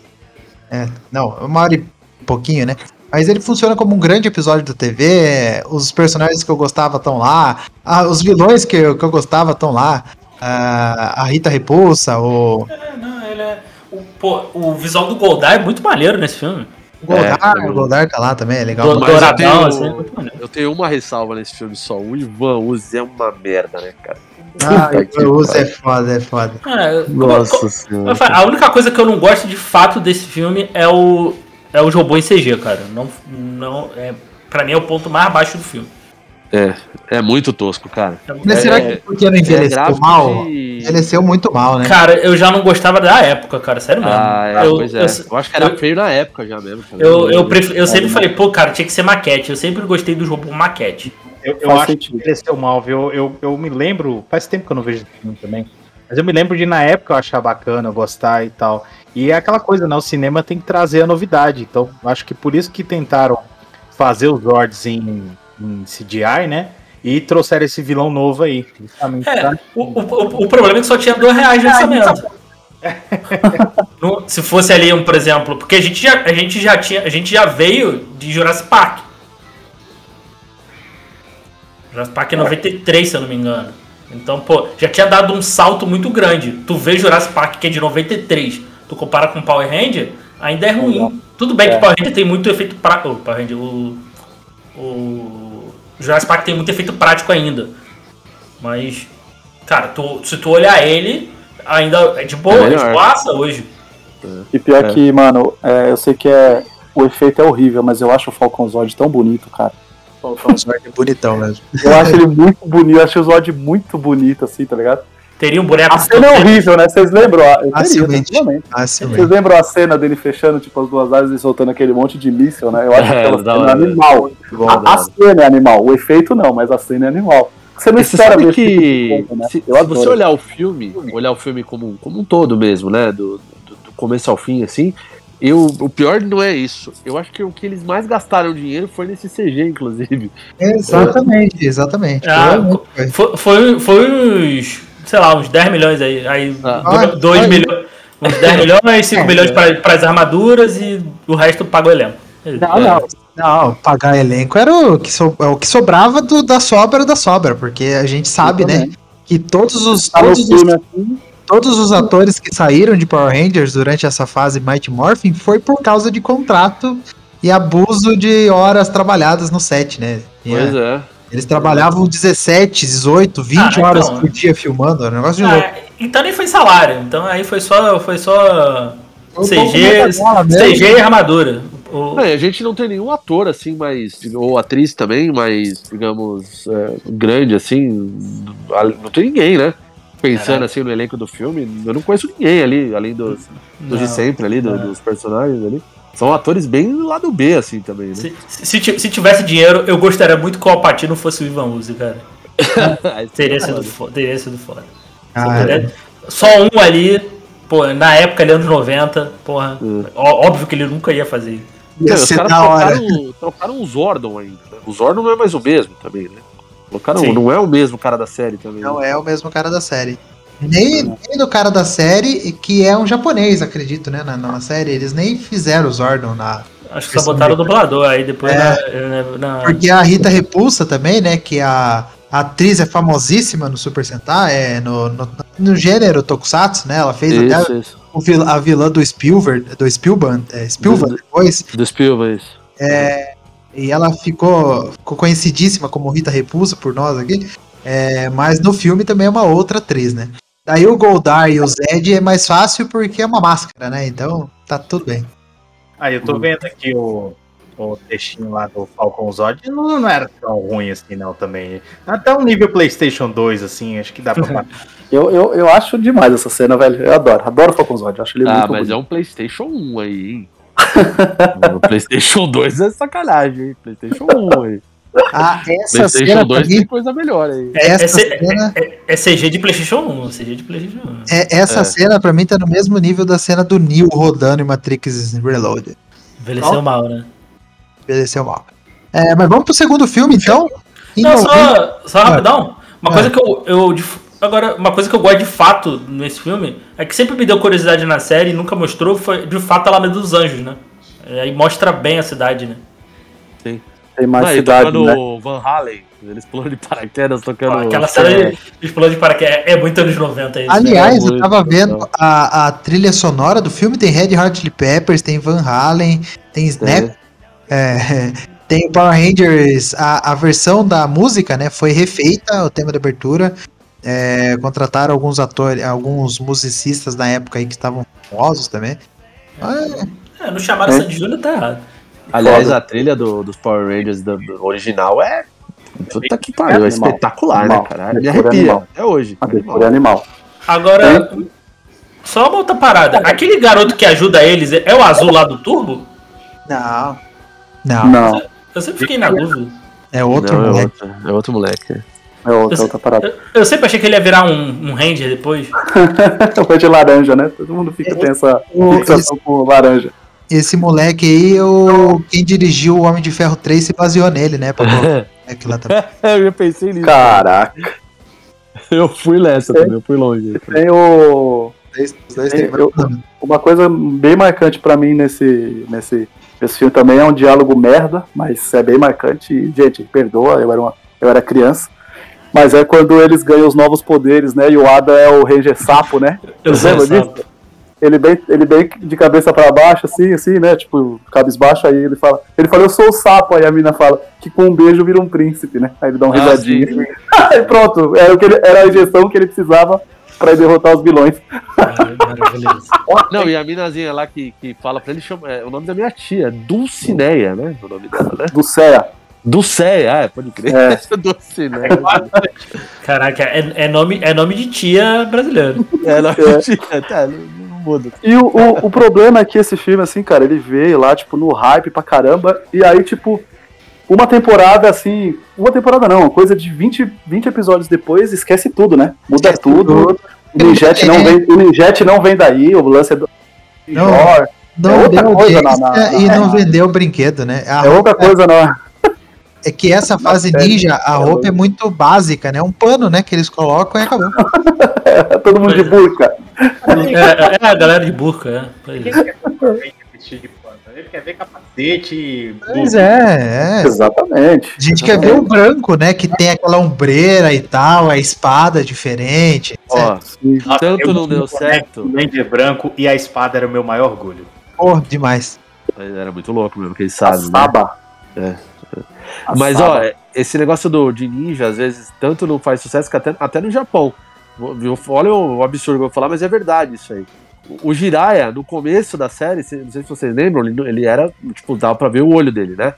Speaker 2: É, não, uma hora e pouquinho, né? Mas ele funciona como um grande episódio da TV. Os personagens que eu gostava estão lá. Ah, os vilões que eu, que eu gostava estão lá. Ah, a Rita Repulsa, o.
Speaker 4: É, não, ele é. O, pô, o visual do Goldar é muito maneiro nesse filme.
Speaker 2: O Goldar, é, o Goldar tá lá também, é legal.
Speaker 3: Do, douradão, eu, tenho, assim, eu tenho uma ressalva nesse filme só. O Ivan Uzi é uma merda, né, cara?
Speaker 2: Ah, o Ivan Uzi é foda, é foda.
Speaker 3: É, Nossa senhora.
Speaker 4: A única coisa que eu não gosto de fato desse filme é o. É os robôs em CG, cara. Não, não, é, pra mim é o ponto mais baixo do filme.
Speaker 3: É, é muito tosco, cara.
Speaker 2: Mas
Speaker 3: é,
Speaker 2: será que porque não envelheceu é mal? De... Envelheceu muito mal, né?
Speaker 4: Cara, eu já não gostava da época, cara, sério mesmo.
Speaker 3: Ah, é, eu, pois é. Eu, eu, acho que era eu, feio na época já mesmo.
Speaker 4: Cara. Eu, eu, pref... eu sempre falei, pô, cara, tinha que ser maquete. Eu sempre gostei do jogo maquete.
Speaker 6: Eu, eu acho sentido. que envelheceu mal, viu? Eu, eu me lembro, faz tempo que eu não vejo esse filme também. Mas eu me lembro de na época eu achar bacana, gostar e tal. E é aquela coisa, né? O cinema tem que trazer a novidade. Então, acho que por isso que tentaram fazer os Zords em, em CGI, né? E trouxeram esse vilão novo aí.
Speaker 4: É, o, o, o, problema é que só tinha dois reais de orçamento. se fosse ali um, por exemplo, porque a gente já, a gente já tinha, a gente já veio de Jurassic Park. Jurassic Park é 93, se eu não me engano. Então, pô, já tinha dado um salto muito grande. Tu vê Jurassic Park que é de 93, tu compara com Power Ranger, ainda é ruim. Tudo bem que é. Power Ranger tem muito efeito prático. Oh, Power Ranger, o, o Jurassic Park tem muito efeito prático ainda. Mas, cara, tu, se tu olhar ele, ainda é de boa, é de boaça hoje.
Speaker 7: E pior é. que, mano, é, eu sei que é, o efeito é horrível, mas eu acho o Falcon Zod tão bonito, cara.
Speaker 2: O Falcon Zod é bonitão mesmo.
Speaker 7: Eu acho ele muito bonito, eu acho o Zod muito bonito, assim, tá ligado?
Speaker 4: Teria um boneco.
Speaker 7: A cena é horrível, né? Vocês lembram? Eu
Speaker 2: Facilmente.
Speaker 7: Vocês lembram a cena dele fechando, tipo, as duas asas e soltando aquele monte de míssil, né? Eu acho é, aquela cena é animal. Bom, a, a, cena é animal. O efeito não, mas a cena é animal.
Speaker 3: Você não você espera que tipo né? se, se você olhar o filme, olhar o filme como, como um todo mesmo, né? Do, do, do começo ao fim, assim, eu, o pior não é isso. Eu acho que o que eles mais gastaram dinheiro foi nesse CG, inclusive.
Speaker 2: Exatamente, exatamente.
Speaker 4: Ah, foi, foi, foi os sei lá, uns 10 milhões aí. Aí ah. 2 milhões. Uns 10 milhões, 5 é, milhões para as armaduras e o resto paga o elenco.
Speaker 2: Não, não. Não, pagar elenco era o que, so, é o que sobrava do, da sobra da sobra, porque a gente sabe, né? Que todos os. Tá todos os...
Speaker 7: Assim,
Speaker 2: todos os atores que saíram de Power Rangers durante essa fase Mighty Morphin foi por causa de contrato e abuso de horas trabalhadas no set, né?
Speaker 3: Pois é.
Speaker 2: Eles trabalhavam 17, 18, 20
Speaker 4: Ah, então.
Speaker 2: horas por dia filmando, era um negócio de louco.
Speaker 4: Ah, então nem foi salário. Então aí foi só. Foi só.
Speaker 2: Foi
Speaker 4: CG. CG e armadura. O-
Speaker 3: É, a gente não tem nenhum ator assim, mais. Ou atriz também, mais, digamos, é, grande assim. Não tem ninguém, né? Pensando assim no elenco do filme, eu não conheço ninguém ali, além dos, dos de sempre ali, do-
Speaker 4: não.
Speaker 3: dos personagens ali. São atores bem do lado B, assim, também, né?
Speaker 4: Se, se, se tivesse dinheiro, eu gostaria muito que o Alpatino fosse o Ivan Uzi, cara.
Speaker 3: Aí
Speaker 4: Teria
Speaker 3: você
Speaker 4: sido, foda, teria sido foda.
Speaker 2: Ah,
Speaker 4: Só um ali, pô, na época ali, anos 90, porra. ó- Óbvio que ele nunca ia fazer.
Speaker 2: ia
Speaker 3: Não, os caras trocaram, trocaram o Zordon ainda. Né? O Zordon não é mais o mesmo também, né? Colocaram, não é o mesmo cara da série também.
Speaker 2: Não
Speaker 3: né?
Speaker 2: é o mesmo cara da série. Nem, nem do cara da série, que é um japonês, acredito, né? Na, na série. Eles nem fizeram o Zordon na.
Speaker 4: Acho que só botaram o dublador aí depois
Speaker 2: É.
Speaker 4: na, na-
Speaker 2: Porque a Rita Repulsa também, né? Que a, a atriz é famosíssima no Super Sentai, é no, no, no gênero Tokusatsu, né? Ela fez até
Speaker 3: Isso, isso.
Speaker 2: o vil- a vilã do Spielberg, do Spielberg, é, Spielberg depois.
Speaker 3: Do Spielberg, isso.
Speaker 2: É, e ela ficou, ficou conhecidíssima como Rita Repulsa por nós aqui. É, mas no filme também é uma outra atriz, né? Daí o Goldar e o Zed é mais fácil porque é uma máscara, né? Então tá tudo bem.
Speaker 6: Aí eu tô vendo aqui o, o textinho lá do Falcon Zod. Não, não era tão ruim assim, não, também. Até um nível PlayStation 2, assim, acho que dá pra.
Speaker 7: Eu, eu, eu acho demais essa cena, velho. Eu adoro. Adoro o Falcon Zod. Acho ele
Speaker 3: Ah,
Speaker 7: muito
Speaker 3: mas
Speaker 7: bonito.
Speaker 3: é um PlayStation 1 aí, hein? o PlayStation 2 é sacanagem, hein? PlayStation 1 aí.
Speaker 2: Ah, essa
Speaker 3: PlayStation
Speaker 2: cena pra
Speaker 3: 2
Speaker 2: mim,
Speaker 3: tem coisa melhor aí.
Speaker 2: essa
Speaker 4: é, C-
Speaker 2: cena,
Speaker 4: é- é CG de PlayStation 1. CG de PlayStation 1.
Speaker 2: é, essa
Speaker 3: É.
Speaker 2: cena pra mim tá no mesmo nível da cena do Neo rodando em Matrix Reloaded.
Speaker 4: Envelheceu mal, né?
Speaker 2: Envelheceu mal. É, mas vamos pro segundo filme, então.
Speaker 4: Não, só, só rapidão. Uma
Speaker 2: Ah.
Speaker 4: coisa que eu, eu. de- Agora, uma coisa que eu gosto de fato nesse filme é que sempre me deu curiosidade na série e nunca mostrou foi de fato a Alameda dos Anjos, né? E Aí mostra bem a cidade, né?
Speaker 7: Tem mais
Speaker 3: Não,
Speaker 7: cidade,
Speaker 3: tocando
Speaker 7: né?
Speaker 3: Van Halen, eles pulam de paraquedas tocando.
Speaker 4: Aquela cena de explode de paraquedas é, é muito anos 90 isso.
Speaker 2: Aliás,
Speaker 3: É
Speaker 2: eu tava vendo a, a trilha sonora do filme, tem Red Hot Chili Peppers, tem Van Halen, tem Snap, é, tem Power Rangers, a, a versão da música, né, foi refeita, o tema de abertura, é, contrataram alguns atores, alguns musicistas da época aí que estavam famosos também.
Speaker 4: É, não chamaram
Speaker 7: É.
Speaker 4: Sandy Júnior, tá errado.
Speaker 3: Aliás,
Speaker 7: Foda.
Speaker 3: a trilha do, dos Power Rangers do, do original é. Puta que pariu, é
Speaker 7: Animal.
Speaker 3: espetacular,
Speaker 7: Animal.
Speaker 3: né, cara? Me arrepia.
Speaker 7: animal.
Speaker 3: Até hoje.
Speaker 7: A
Speaker 3: Animal.
Speaker 7: é animal.
Speaker 4: Agora, só uma outra parada. Aquele garoto que ajuda eles é o azul lá do Turbo?
Speaker 2: não. Não,
Speaker 7: Não,
Speaker 4: Eu sempre fiquei na dúvida.
Speaker 2: é outro
Speaker 3: Não, é,
Speaker 2: moleque.
Speaker 3: outro, é outro moleque.
Speaker 7: é outra,
Speaker 4: Eu-
Speaker 7: outra parada.
Speaker 4: Eu, eu sempre achei que ele ia virar um, um Ranger depois.
Speaker 7: Foi de laranja, né? Todo mundo fica, tem essa fixação com laranja.
Speaker 2: Esse moleque aí, o, quem dirigiu o Homem de Ferro 3 se baseou nele, né, pra moleque lá também.
Speaker 3: eu já pensei nisso.
Speaker 7: Caraca.
Speaker 3: Eu fui nessa também, eu fui longe.
Speaker 7: Tem o. Tem- eu- Uma coisa bem marcante pra mim nesse, nesse, nesse filme também é um diálogo merda, mas é bem marcante. E, gente, perdoa, eu era, uma, eu era criança. Mas é quando eles ganham os novos poderes, né? E o Ada é o Ranger Sapo, né?
Speaker 4: Eu sei,
Speaker 7: disso? Ele bem, ele bem de cabeça pra baixo, assim, assim, né? Tipo, cabisbaixo, aí ele fala. Ele fala, eu sou o sapo, aí a mina fala que com um beijo vira um príncipe, né? Aí ele dá um
Speaker 3: Ah,
Speaker 7: risadinho. Aí pronto, era, o que ele- era a injeção que ele precisava pra ir derrotar os vilões.
Speaker 4: Maravilhoso.
Speaker 3: Não, e a minazinha lá que, que fala pra ele, chama, é o nome da minha tia, Dulcineia, né? O nome dela, né? Dulceia, é, pode crer.
Speaker 7: É.
Speaker 3: Dulcineia.
Speaker 4: Caraca, é, é nome, é nome de tia brasileiro.
Speaker 3: É, nome da tia, tá,
Speaker 7: E o, o, o problema é que esse filme, assim, cara, ele veio lá, tipo, no hype pra caramba, e aí, tipo, uma temporada, assim, uma temporada não, coisa de 20, 20 episódios depois, esquece tudo, né? Muda tudo. O Ninjet não, vem, o Ninjet não vem daí, o lance é do.
Speaker 2: Não. Não
Speaker 7: É outra coisa na-
Speaker 2: audiência
Speaker 7: na-
Speaker 2: e
Speaker 7: na-
Speaker 2: não vendeu o brinquedo, né? A
Speaker 7: é outra coisa, não.
Speaker 2: É que essa fase ninja, a roupa é muito básica, né? Um pano, né? Que eles colocam e acabou.
Speaker 7: É todo mundo de burca.
Speaker 4: É, é a galera de burca, é. Pois é.
Speaker 6: De né? Ele quer ver capacete.
Speaker 2: Pois é, é.
Speaker 7: Exatamente.
Speaker 2: A gente quer ver o branco, né? Que tem aquela ombreira e tal, a espada diferente.
Speaker 3: Ó,
Speaker 6: Nossa,
Speaker 3: tanto não deu certo.
Speaker 6: boneco Ranger branco e a espada era o meu maior orgulho.
Speaker 2: Porra, demais.
Speaker 3: Era muito louco mesmo, que eles sabem. né? Mas, ó, é, esse negócio do, de ninja, às vezes, tanto não faz sucesso que até, até no Japão. Viu? Olha o absurdo que eu vou falar, mas é verdade isso aí. O, Jiraiya, no começo da série, se- não sei se vocês lembram, ele, ele era, tipo, dava pra ver o olho dele, né?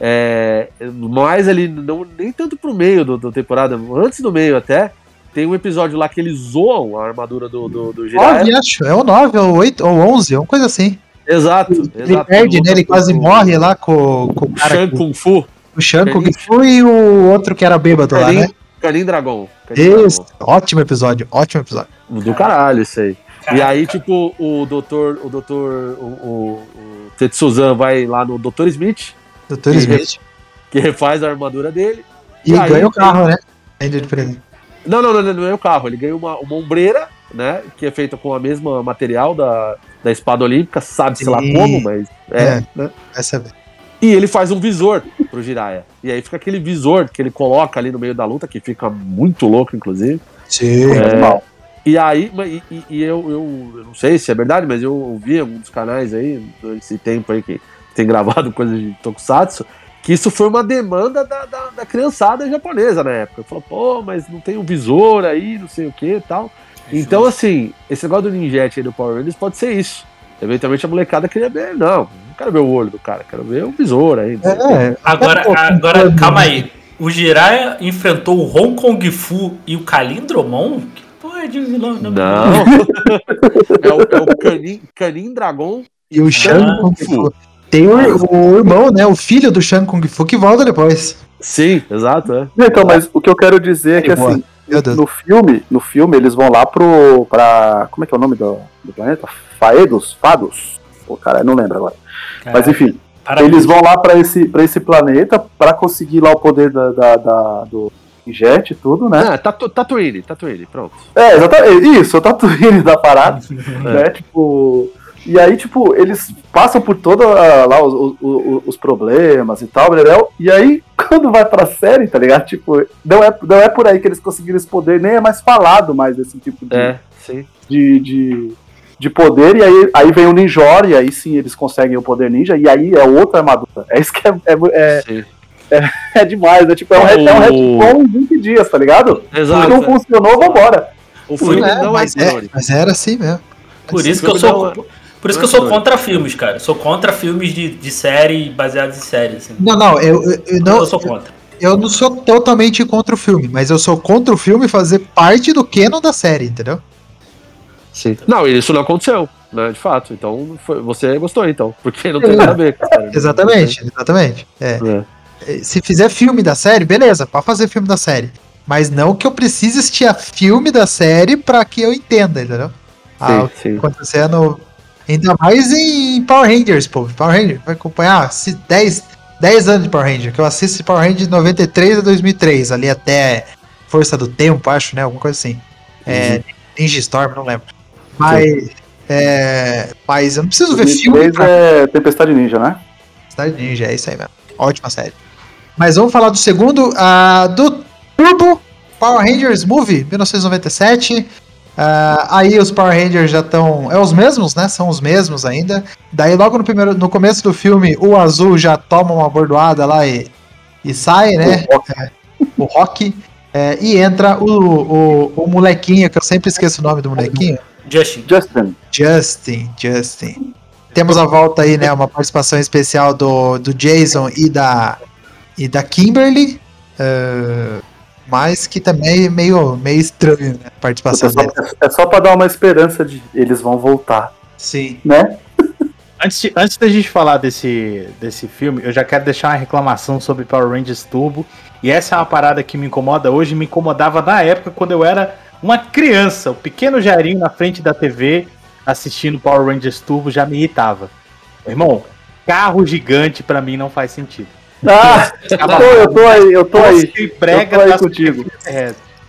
Speaker 3: É, mas ali, não, nem tanto pro meio do, da temporada, antes do meio até, tem um episódio lá que eles zoam a armadura do, do, do Jiraiya.
Speaker 2: 9, acho. É o 9, ou 8, ou 11, uma coisa assim.
Speaker 3: Exato,
Speaker 2: Ele
Speaker 3: exato.
Speaker 2: perde, né? Ele
Speaker 3: O-
Speaker 2: quase
Speaker 3: o-
Speaker 2: morre lá com, com o
Speaker 3: O
Speaker 2: cara.
Speaker 3: Shan
Speaker 2: que-
Speaker 3: Kung Fu.
Speaker 2: O Shan Kung
Speaker 3: Canin-
Speaker 2: Fu e o outro que era bêbado lá, né?
Speaker 3: Canin Dragon.
Speaker 2: Isso. Ótimo episódio, ótimo episódio.
Speaker 3: Do caralho, isso aí. E aí, tipo, o doutor, o doutor, o, o, o Tetsuzan vai lá no Dr. Smith,
Speaker 2: Dr.
Speaker 3: E-
Speaker 2: Smith.
Speaker 3: que refaz a armadura dele.
Speaker 2: E,
Speaker 3: E aí
Speaker 2: ganha o
Speaker 3: tem-
Speaker 2: carro, né? Ainda de presente.
Speaker 3: Não, não, não, não é o carro. Ele ganha uma, uma ombreira, né? Que é feita com a mesma material da, da espada olímpica, sabe-se lá como, mas é,
Speaker 2: É.
Speaker 3: né?
Speaker 2: Vai saber.
Speaker 3: E ele faz um visor pro Jiraiya. E aí fica aquele visor que ele coloca ali no meio da luta, que fica muito louco, inclusive.
Speaker 2: Sim.
Speaker 3: É, e aí, e, e- eu, eu, eu não sei se é verdade, mas eu ouvi em alguns canais aí, esse tempo aí que tem gravado coisas de Tokusatsu, que isso foi uma demanda da, da, da criançada japonesa na época. Falou, pô, mas não tem um visor aí, não sei o que e tal. Então, assim, esse negócio do ninjete aí do Power Rangers pode ser isso. Eventualmente a molecada queria ver, não, não quero ver o olho do cara, quero ver o visor aí.
Speaker 2: É,
Speaker 4: Agora,
Speaker 2: Pô,
Speaker 4: agora
Speaker 2: pô,
Speaker 4: calma aí. O Jiraiya enfrentou o Hong Kong Fu e o Kalindromon? Que porra é de vilão?
Speaker 3: Não. é o, é o Canin, Canin Dragon
Speaker 2: E o Shan
Speaker 4: Ah,
Speaker 2: Kung Fu. Tem o, o irmão, né? O filho do Shan Kung Fu que volta depois.
Speaker 3: Sim, exato, é.
Speaker 7: Então, mas o que eu quero dizer é que assim. No filme, no filme eles vão lá pro. pra. Como é que é o nome do, do planeta? Faedos? Fados? Pô, cara, não lembro agora. Mas enfim,
Speaker 4: Parabéns.
Speaker 7: eles vão lá pra esse, pra esse planeta pra conseguir lá o poder da, da- da- do jet e tudo, né?
Speaker 3: Ah, Tatu, Tatooine, Tatooine, pronto.
Speaker 7: É, exatamente. Isso, o Tatooine da parada. né? Tipo. E aí, tipo, eles passam por todos lá os, os, os problemas e tal, e aí, quando vai pra série, tá ligado? Tipo, não é, não é por aí que eles conseguiram esse poder, nem é mais falado mais desse tipo de,
Speaker 3: É, sim.
Speaker 7: de, de, de poder, e aí, aí vem o Ninjor, e aí sim eles conseguem o poder ninja, e aí é outra armadura. É isso que é, é, é,
Speaker 3: sim.
Speaker 7: é demais, né? Tipo, é um, re- é um retcon em 20 dias, tá ligado? Se
Speaker 3: Exato.
Speaker 7: não funcionou, vambora.
Speaker 3: O filme
Speaker 2: É,
Speaker 3: não é
Speaker 2: mas, é, mas era assim mesmo.
Speaker 4: Por isso que eu sou.
Speaker 3: É-
Speaker 4: Por isso que
Speaker 3: é
Speaker 4: eu sou contra filmes, cara. Sou contra filmes de, de série baseados em séries. Assim.
Speaker 2: Não, não, eu, eu, eu não,
Speaker 4: eu sou contra.
Speaker 2: eu não sou totalmente contra o filme, mas eu sou contra o filme fazer parte do canon da série, entendeu?
Speaker 3: Sim. Não, isso não aconteceu, né? De fato. Então, foi- você gostou, então. Porque não tem nada a ver com a série, né?
Speaker 2: Exatamente, exatamente. É.
Speaker 3: É.
Speaker 2: Se fizer filme da série, beleza, pode fazer filme da série. Mas não que eu precise assistir a filme da série pra que eu entenda, entendeu? Ah, o que
Speaker 3: sim.
Speaker 2: acontecendo. Ainda mais em Power Rangers, pô. Power Rangers vai acompanhar se 10, 10 anos de Power Ranger, que eu assisto Power Ranger de 93 a 2003, ali até Força do Tempo, acho, né? Alguma coisa assim. É, Ninja Storm, não lembro. Mas, é, mas eu não preciso ver filme
Speaker 7: 2003
Speaker 2: pra
Speaker 7: é Tempestade Ninja, né?
Speaker 2: Cidade Ninja, é isso aí mesmo. Ótima série. Mas vamos falar do segundo, ah, do Turbo Power Rangers Movie, 1997. Ah, aí os Power Rangers já estão. É os mesmos, né? São os mesmos ainda. Daí logo no, primeiro, no começo do filme, o azul já toma uma bordoada lá e, e sai, né? É, o Rock. É, e entra o, o, o molequinho, que eu sempre esqueço o nome do molequinho.
Speaker 4: Justin.
Speaker 7: Justin.
Speaker 2: Justin, Justin. Temos a volta aí, né? Uma participação especial do, do Jason e da, e da Kimberly. eh, mas que também é meio, meio estranho, né? A participação
Speaker 7: É só,
Speaker 2: dele.
Speaker 7: é só pra dar uma esperança de eles vão voltar,
Speaker 2: Sim.
Speaker 7: né?
Speaker 6: Antes, de, antes da gente falar desse, desse filme, eu já quero deixar uma reclamação sobre Power Rangers Turbo. E essa é uma parada que me incomoda hoje, me incomodava na época quando eu era uma criança. O pequeno Jairinho na frente da TV assistindo Power Rangers Turbo já me irritava. Irmão, carro gigante pra mim não faz sentido.
Speaker 7: Ah, eu tô, eu tô aí, eu tô aí.
Speaker 6: E
Speaker 7: eu tô aí contigo.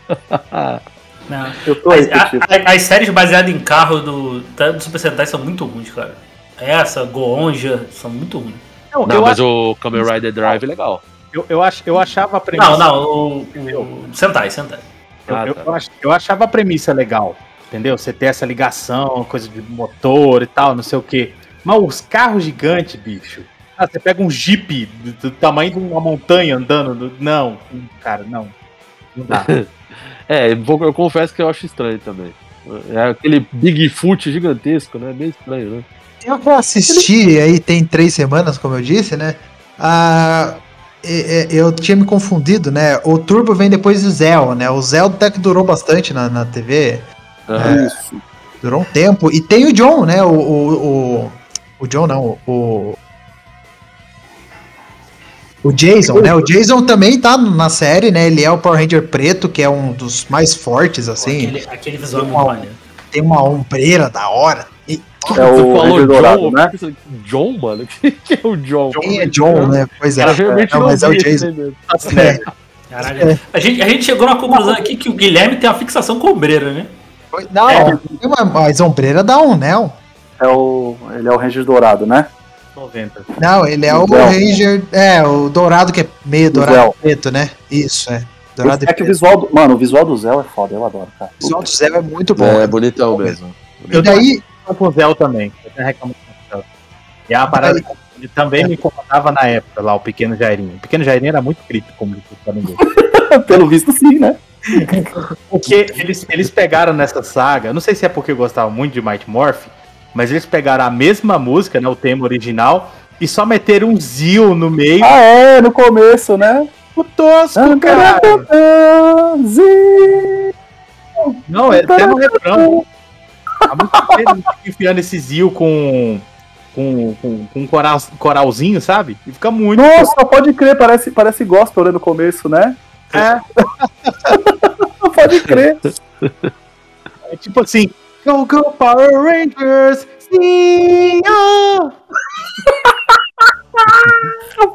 Speaker 4: Não.
Speaker 7: Eu tô aí
Speaker 4: As,
Speaker 7: contigo.
Speaker 4: a- as séries baseadas em carro do, do Super Sentai são muito ruins, cara. essa, Goonja, são muito ruins.
Speaker 3: Não, não mas acho... o Kamen Rider Drive é legal.
Speaker 6: Eu, eu, ach, eu achava a premissa.
Speaker 4: Não, não, o. o... Sentai, Sentai.
Speaker 6: Eu, ah, tá. eu, ach, eu achava a premissa legal. Entendeu? Você ter essa ligação, coisa de motor e tal, não sei o quê. Mas os carros gigantes, bicho. Ah, você pega um Jeep do, do tamanho de uma montanha andando. Não, cara, não. Não dá.
Speaker 3: é, eu confesso que eu acho estranho também. É aquele Bigfoot gigantesco, né? Bem estranho, né?
Speaker 2: Eu assisti aí tem três semanas, como eu disse, né? Ah, eu tinha me confundido, né? O Turbo vem depois do Zell, né? O Zell até que durou bastante na, na TV. é, isso. Durou um tempo. E tem o John, né? O, o, o, o John não, o. O Jason, né? O Jason também tá na série, né? Ele é o Power Ranger preto, que é um dos mais fortes, assim.
Speaker 4: Aquele, aquele visual tem uma,
Speaker 2: tem uma ombreira da hora. E,
Speaker 3: é o falou Dourado, John, né? John, mano? que é o John?
Speaker 2: Quem é John, né? Pois é.
Speaker 3: realmente não, mas é o Jason.
Speaker 4: É. Caralho. É. A, gente, a gente chegou na conclusão aqui que o Guilherme tem uma fixação com ombreira, né?
Speaker 2: Não, é. mas ombreira dá um, né?
Speaker 7: É o, ele é o Ranger Dourado, né?
Speaker 2: 90. Não, ele é o, o Ranger. É, o dourado que é meio dourado preto, né? Isso, é.
Speaker 7: Dourado é que o visual do, Mano, o visual do Zé é foda, eu adoro, cara.
Speaker 2: O visual do Zé é muito bom.
Speaker 3: É, é bonitão mesmo.
Speaker 6: E daí. com o Zé também. Eu tenho reclamação com o E a parada que ele também me incomodava na época, lá, o Pequeno Jairinho. O Pequeno Jairinho era muito crítico, como disse
Speaker 7: o Pelo visto, sim, né?
Speaker 6: Porque eles, eles pegaram nessa saga, não sei se é porque eu gostava muito de Might Morph, mas eles pegaram a mesma música, né, o tema original, e só meteram um Zio no meio.
Speaker 7: Ah, é, no começo, né?
Speaker 6: O tosco, ah, cara. Não, é até no refrão. Há muito tempo enfiando esse Zio com com, com, com um coral, coralzinho, sabe? E fica muito.
Speaker 7: Nossa, pode crer, parece, parece gospel né, no começo, né?
Speaker 6: É.
Speaker 7: pode crer.
Speaker 6: É tipo assim, Go, go, Power Rangers! Sim!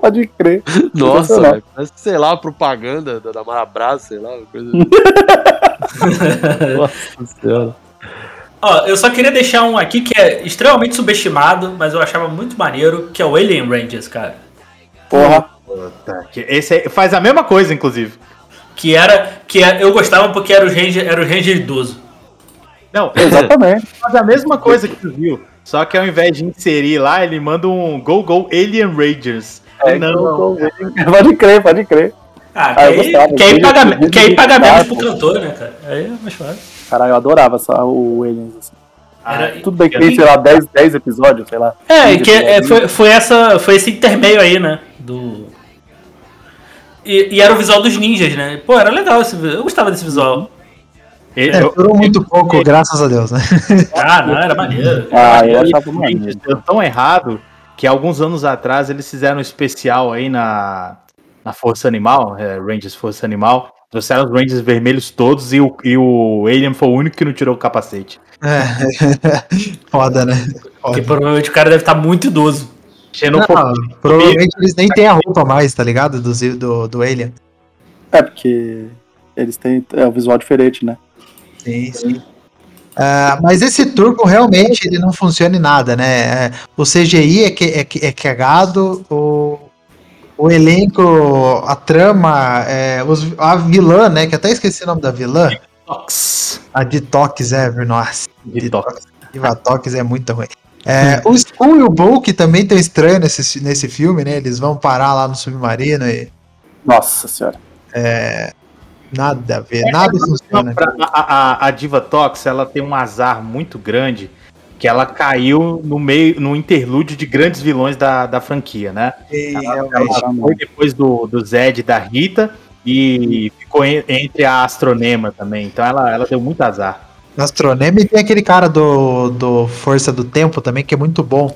Speaker 7: Pode crer.
Speaker 3: Nossa, parece, sei lá, propaganda da, da Marabras, sei lá, coisa.
Speaker 4: Nossa senhora. Ó, eu só queria deixar um aqui que é extremamente subestimado, mas eu achava muito maneiro, que é o Alien Rangers, cara.
Speaker 6: Porra. Puta, esse faz a mesma coisa, inclusive.
Speaker 4: Que era. Que é, eu gostava porque era o Ranger, era o Ranger idoso.
Speaker 6: Não, exatamente. Faz a mesma coisa que tu viu. Só que ao invés de inserir lá, ele manda um Go Go Alien Rangers.
Speaker 7: É, não, go, go, Pode crer, pode crer.
Speaker 4: Ah, ah que, aí, que, aí paga, que aí paga menos pro cantor, né, cara? Aí é mais fácil.
Speaker 7: Caralho, eu adorava só o Aliens. Assim. Era, Tudo bem que tem, sei lá, 10, 10 episódios, sei lá.
Speaker 4: É, que é, foi, foi, essa, foi esse intermeio aí, né? Do. E, e, era o visual dos ninjas, né? Pô, era legal esse Eu gostava desse visual.
Speaker 2: É, durou muito pouco, eu... graças a Deus, né?
Speaker 4: Ah, não, era maneiro.
Speaker 6: Ah, eu achava maneiro. Deu tão errado que alguns anos atrás eles fizeram um especial aí na, na Força Animal, é, Rangers Força Animal. Trouxeram os Rangers vermelhos todos e o, e o Alien foi o único que não tirou o capacete.
Speaker 2: É, foda, né? Foda.
Speaker 4: Porque provavelmente o cara deve estar muito idoso.
Speaker 2: Não, provavelmente eles nem têm a roupa mais, tá ligado? Do, do, do Alien.
Speaker 7: É, porque eles têm é, um visual diferente, né?
Speaker 2: Sim, sim. Uh, mas esse turbo realmente ele não funciona em nada, né? É, o CGI é, que, é, é cagado, o, o elenco, a trama, é, os, a vilã, né? Que até esqueci o nome da vilã. Detox. A Detox, é, nossa. Detox. Detox é muito ruim. É, o Skull e o Bulk também estão estranhos nesse, nesse filme, né? Eles vão parar lá no submarino e.
Speaker 7: Nossa senhora.
Speaker 2: É, Nada a ver, é, nada funciona.
Speaker 6: A, a, a, Diva Tox, ela tem um azar muito grande que ela caiu no meio, no interlúdio de grandes vilões da, da franquia, né? E, ela, ela foi depois do, do Zed e da Rita e ficou entre a Astronema também. Então ela, ela deu muito azar.
Speaker 2: Astronema e tem aquele cara do, do Força do Tempo também, que é muito bom.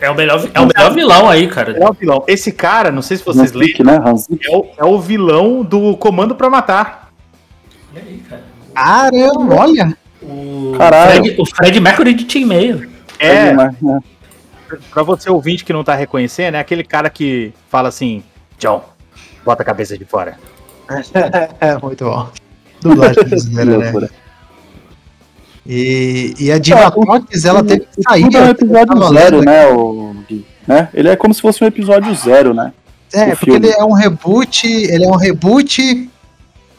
Speaker 4: É o melhor, é o melhor vilão aí, cara.
Speaker 6: É o vilão. Esse cara, não sei se vocês lembram, né? é, o, é o vilão do Comando para Matar.
Speaker 2: E aí, cara? Caramba, olha!
Speaker 4: O Fred, o Fred Mercury de Team Meio.
Speaker 6: É. Né? Pra você ouvinte que não tá reconhecendo, é aquele cara que fala assim: John, bota a cabeça de fora.
Speaker 2: é, muito bom. Dublagem brasileira, né? E, e a Diva Tox, ela teve que sair.
Speaker 7: Tudo é um
Speaker 2: eu
Speaker 7: episódio zero,
Speaker 2: lendo
Speaker 7: né, o? Né? Ele é como se fosse um episódio zero, né?
Speaker 2: É, porque
Speaker 7: filme.
Speaker 2: ele é um reboot, ele é um reboot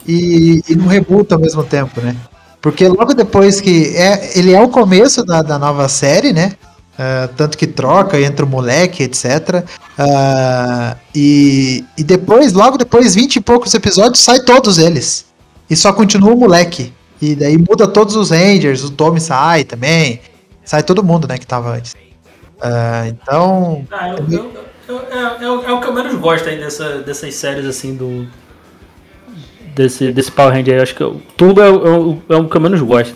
Speaker 2: e, e não rebuta ao mesmo tempo, né? Porque logo depois que. É, ele é o começo da, da nova série, né? Ah, tanto que troca entra o moleque, etc. Ah, e, e depois, logo depois, 20 e poucos episódios, sai todos eles. E só continua o moleque. E daí muda todos os Rangers, o Tommy sai também. Sai todo mundo, né, que tava antes. Ah, então.
Speaker 4: Ah, eu, eu- eu- é, é o- é o que eu menos gosto aí dessa, dessas séries assim do. Desse, desse Power Ranger aí. Eu acho que o Turbo é, o- é é o que eu menos gosto.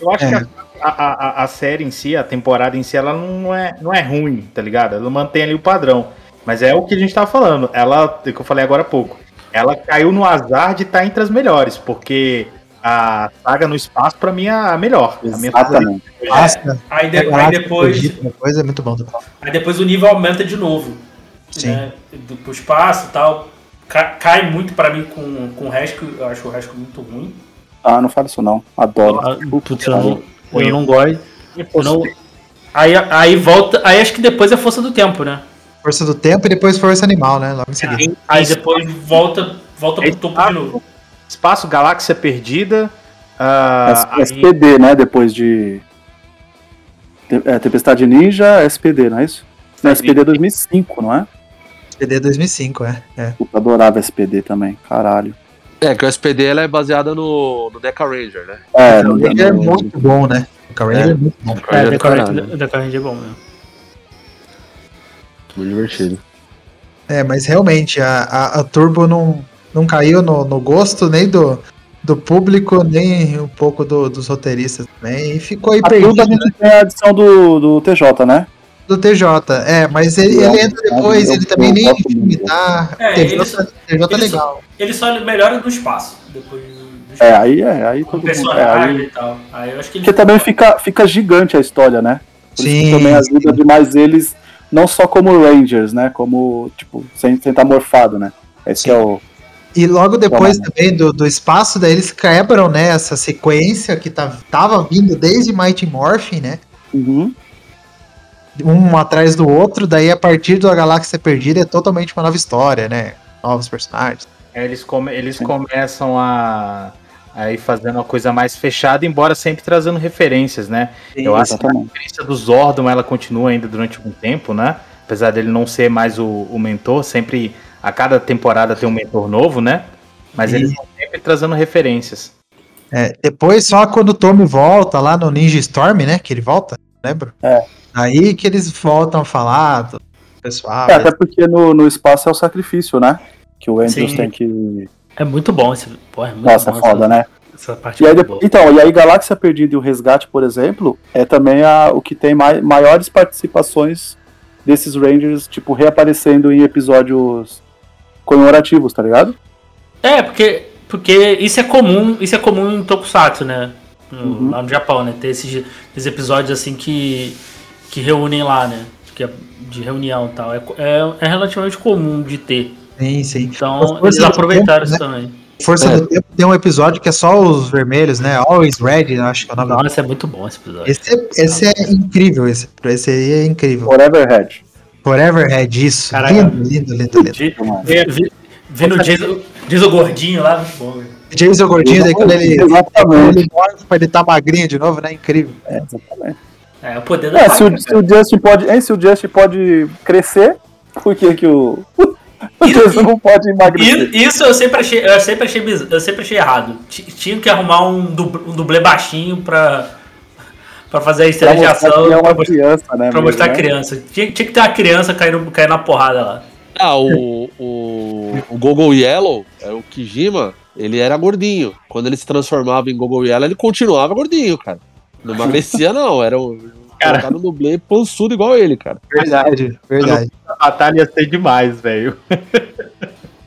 Speaker 6: Eu acho
Speaker 2: É.
Speaker 6: que a, a, a, a série em si, a temporada em si, ela não é, não é ruim, tá ligado? Ela mantém ali o padrão. Mas é o que a gente tava falando. Ela, o que eu falei agora há pouco. Ela caiu no azar de estar entre as melhores, porque a saga no espaço, pra mim, é a melhor. A minha
Speaker 7: Exatamente.
Speaker 2: Passa.
Speaker 4: Aí, de- aí depois.
Speaker 2: Depois é muito bom.
Speaker 4: Aí depois o nível aumenta de novo.
Speaker 2: Sim.
Speaker 4: Né? Do, pro espaço e tal. Ca- cai muito pra mim com, com o Rescue. Eu acho o Rescue muito ruim.
Speaker 7: Ah, não fala isso não. Adoro.
Speaker 4: Ah, putz, eu não, eu não gosto. Eu não- Aí, aí volta. Aí acho que depois é força do tempo, né?
Speaker 2: Força do tempo e depois força animal, né? Logo em seguida.
Speaker 4: Aí depois volta, volta pro topo de novo.
Speaker 6: Espaço, Galáxia Perdida. ah, aí-
Speaker 7: SPD, né? Depois de. É, Tempestade Ninja, SPD, não é isso? Não, SPD 2005, não é?
Speaker 2: PD 2005, é. é.
Speaker 7: Puta, adorava SPD também, caralho.
Speaker 3: É, que o SPD ela é baseada no, no Deca Ranger, né?
Speaker 7: É,
Speaker 2: O
Speaker 7: no,
Speaker 2: Ranger é muito bom, né? O Power Ranger é, muito bom.
Speaker 3: Deca Ranger
Speaker 4: É,
Speaker 3: é do
Speaker 4: Deca. Deca Ranger é bom mesmo.
Speaker 3: Muito divertido.
Speaker 2: É, mas realmente a, a, a Turbo não, não caiu no, no gosto nem do, do público, nem um pouco do- dos roteiristas também. E ficou aí
Speaker 7: A Turbo a
Speaker 2: perdido
Speaker 7: gente tem a edição do, do TJ, né?
Speaker 2: do TJ. É, mas ele,
Speaker 7: Eu-
Speaker 2: ele entra depois,
Speaker 7: eu-
Speaker 2: ele também nem tá.
Speaker 4: É,
Speaker 2: TJ,
Speaker 4: ele só-
Speaker 2: TJ é
Speaker 4: ele só-
Speaker 2: legal.
Speaker 4: Ele só melhora no espaço. Depois do, do
Speaker 7: É, aí é, aí todo mundo. É, aí,
Speaker 4: e tal. Aí eu acho que ele
Speaker 7: porque também fica, fica gigante a história, né? Por isso que
Speaker 2: Sim,
Speaker 7: também ajuda demais eles, não só como Rangers, né? Como, tipo, sem, sem estar morfado, né? Esse que é o.
Speaker 2: E logo depois também do, do espaço, daí eles quebram, né, essa sequência que tá, tava vindo desde Mighty Morphin, né?
Speaker 7: Uhum.
Speaker 2: Um atrás do outro, daí a partir da Galáxia Perdida é totalmente uma nova história, né? Novos personagens.
Speaker 6: É, eles, come- eles começam a, a ir fazendo uma coisa mais fechada, embora sempre trazendo referências, né? Eu acho que a
Speaker 7: Exatamente.
Speaker 6: referência do Zordon ela continua ainda durante algum tempo, né? Apesar dele não ser mais o, o mentor, sempre a cada temporada tem um mentor novo, né? Mas eles estão sempre trazendo referências.
Speaker 2: É, depois, só quando o Tommy volta lá no Ninja Storm, né? Que ele volta, lembra?
Speaker 7: É.
Speaker 2: Aí que eles voltam a falar, do pessoal.
Speaker 7: É, até porque no, no espaço é o sacrifício, né? Que o Andrews
Speaker 4: Sim.
Speaker 7: tem que.
Speaker 4: É muito bom esse. Pô, é muito
Speaker 7: Nossa,
Speaker 4: bom
Speaker 7: é foda,
Speaker 4: essa,
Speaker 7: né?
Speaker 4: Essa parte
Speaker 7: E aí,
Speaker 4: é boa.
Speaker 7: então, e aí Galáxia Perdida e o Resgate, por exemplo, é também a, o que tem mai, maiores participações desses Rangers, tipo, reaparecendo em episódios comemorativos, tá ligado?
Speaker 4: É, porque, porque isso é comum, isso é comum em Tokusatsu, né? No-
Speaker 7: Uhum.
Speaker 4: Lá no Japão, né? Ter esses, esses episódios assim que, que reúnem lá, né? Que é de reunião e tal. É, é, é relativamente comum de ter.
Speaker 2: Sim, sim.
Speaker 4: Então,
Speaker 2: Força
Speaker 4: eles aproveitaram
Speaker 2: Tempo,
Speaker 4: isso
Speaker 2: né?
Speaker 4: também.
Speaker 2: Força
Speaker 3: É.
Speaker 2: do Tempo tem um episódio que é só os vermelhos, né? Always Red, acho que é o nome.
Speaker 4: Nossa, é muito bom esse episódio.
Speaker 2: Esse é, esse é incrível, esse, esse aí é incrível.
Speaker 7: Forever Head.
Speaker 2: Forever Red, isso.
Speaker 4: Caraca.
Speaker 2: Lindo, lindo, lindo, lindo.
Speaker 4: De-
Speaker 7: Mano.
Speaker 4: vi- vi- Vendo o Jason, Jason gordinho lá, muito bom. velho.
Speaker 2: Jason Gordinho, daí quando ele, quando ele morre, ele tá magrinho de novo, né? Incrível.
Speaker 7: É, exatamente.
Speaker 4: É, o poder da
Speaker 7: É, se o, se o Justin pode. Hein, se o Justin pode crescer, por que, que o. O Justin não pode emagrecer?
Speaker 4: Isso eu sempre achei, eu sempre achei, eu sempre achei errado. Ti- Tinha que arrumar um, um dublê baixinho pra, pra fazer a
Speaker 7: Pra
Speaker 4: estreia de
Speaker 7: mostrar é
Speaker 4: pra,
Speaker 7: criança, né?
Speaker 4: pra
Speaker 7: mesmo,
Speaker 4: mostrar a
Speaker 7: né?
Speaker 4: criança. Tinha, tinha que ter uma criança caindo, caindo na porrada lá.
Speaker 3: Ah, o, o, o Gogol Yellow, é o Kijima, ele era gordinho. Quando ele se transformava em Gogol Yellow, ele continuava gordinho, cara. Não emagrecia, não. Era o.
Speaker 6: Cara.
Speaker 3: Cara, no dublê pançudo igual ele, cara.
Speaker 2: Verdade, verdade.
Speaker 6: A batalha ia ser demais, velho.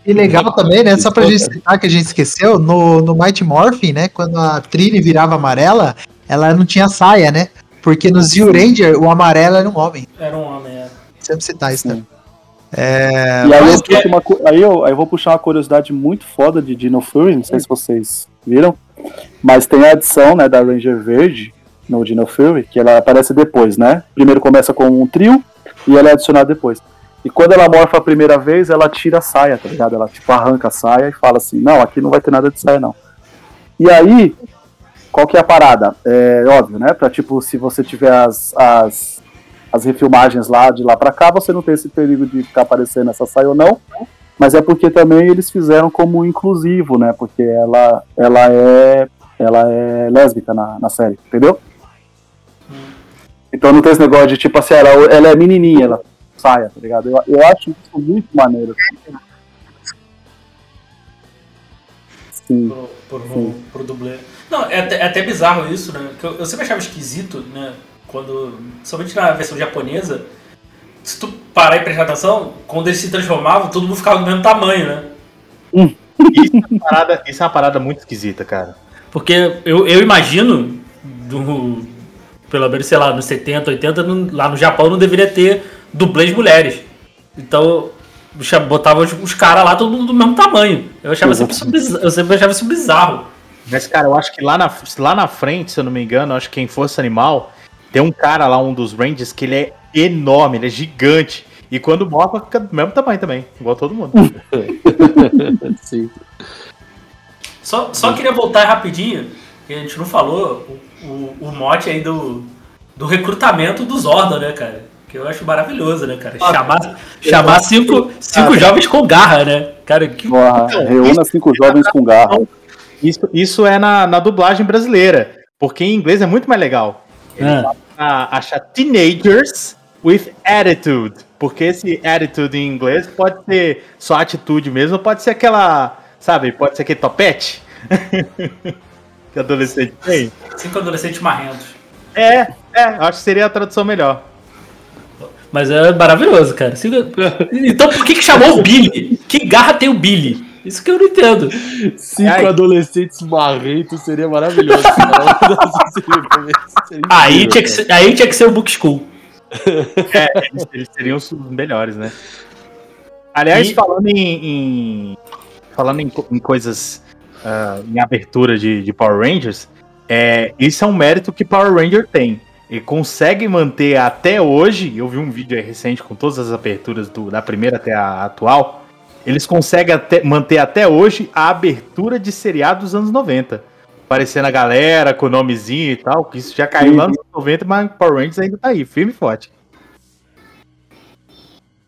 Speaker 2: E legal também, né? Só pra gente citar que a gente esqueceu, no, no Mighty Morphin, né? Quando a Trini virava amarela, ela não tinha saia, né? Porque no Zio Ranger, o amarelo era um homem.
Speaker 4: Era um homem, é.
Speaker 2: Sempre citar isso, né? É,
Speaker 7: E aí eu, puxo uma aí, eu, aí eu vou puxar uma curiosidade muito foda de Dino Fury, não sei se vocês viram. Mas tem a adição, né, da Ranger Verde no Dino Fury, que ela aparece depois, né? Primeiro começa com um trio e ela é adicionada depois. E quando ela morfa a primeira vez, ela tira a saia, tá ligado? Ela tipo arranca a saia e fala assim: "Não, aqui não vai ter nada de saia não". E aí, qual que é a parada? É óbvio, né? Pra tipo, se você tiver as, as, as refilmagens lá de lá pra cá, você não tem esse perigo de ficar aparecendo essa saia ou não. Mas é porque também eles fizeram como inclusivo, né? Porque ela, ela é ela é lésbica na, na série, entendeu? Então não tem esse negócio de tipo assim, ela, ela é menininha, ela saia, tá ligado? Eu, eu acho isso muito maneiro.
Speaker 4: Sim. Pro, sim. pro dublê. Não, é até, é até bizarro isso, né? eu, eu sempre achava esquisito, né? Quando. Somente na versão japonesa, se tu parar e prestar atenção, quando eles se transformavam, todo mundo ficava do mesmo tamanho, né?
Speaker 6: Hum. Isso, é uma parada, isso é uma parada muito esquisita, cara.
Speaker 4: Porque eu, eu imagino, do, pelo menos, sei lá, nos 70, 80, no, lá no Japão não deveria ter dublês mulheres. Então, botava os, os caras lá, todo mundo do mesmo tamanho. Eu achava sempre isso bizarro, eu sempre achava isso bizarro.
Speaker 6: Mas, cara, eu acho que lá na, lá na frente, se eu não me engano, acho que em Força Animal, tem um cara lá, um dos Rangers, que ele é enorme, ele é gigante. E quando morre, fica do mesmo tamanho também, igual todo mundo.
Speaker 4: Sim. Só, só queria voltar rapidinho, que a gente não falou, o, o, o mote aí do, do recrutamento dos Zordon, né, cara? Que eu acho maravilhoso, né, cara? Chamar, chamar cinco, cinco jovens com garra, né? Cara, que.
Speaker 7: Porra, reúna cinco jovens com garra.
Speaker 6: Isso, isso é na, na dublagem brasileira, porque em inglês é muito mais legal. Ele é. acha teenagers with attitude. Porque esse attitude em inglês pode ser só atitude mesmo, pode ser aquela Sabe? Pode ser aquele topete que adolescente tem.
Speaker 4: Cinco adolescentes marrentos.
Speaker 6: É, é, acho que seria a tradução melhor.
Speaker 4: Mas é maravilhoso, cara. Então por que, que chamou o Billy? Que garra tem o Billy? Isso que eu não entendo.
Speaker 3: Cinco Ai. adolescentes marrentos seria maravilhoso.
Speaker 4: aí, tinha que ser, aí tinha que ser o Book School.
Speaker 6: É, eles, eles seriam os melhores, né? Aliás, e... falando em, em, falando em, em coisas, uh, em abertura de, de, Power Rangers, é, isso é um mérito que Power Ranger tem. Ele consegue manter até hoje, eu vi um vídeo recente com todas as aberturas do, da primeira até a atual, eles conseguem até, manter até hoje a abertura de seriado dos anos 90. Aparecendo a galera com o nomezinho e tal, que isso já caiu Sim. lá nos anos 90, mas Power Rangers ainda tá aí, firme e forte.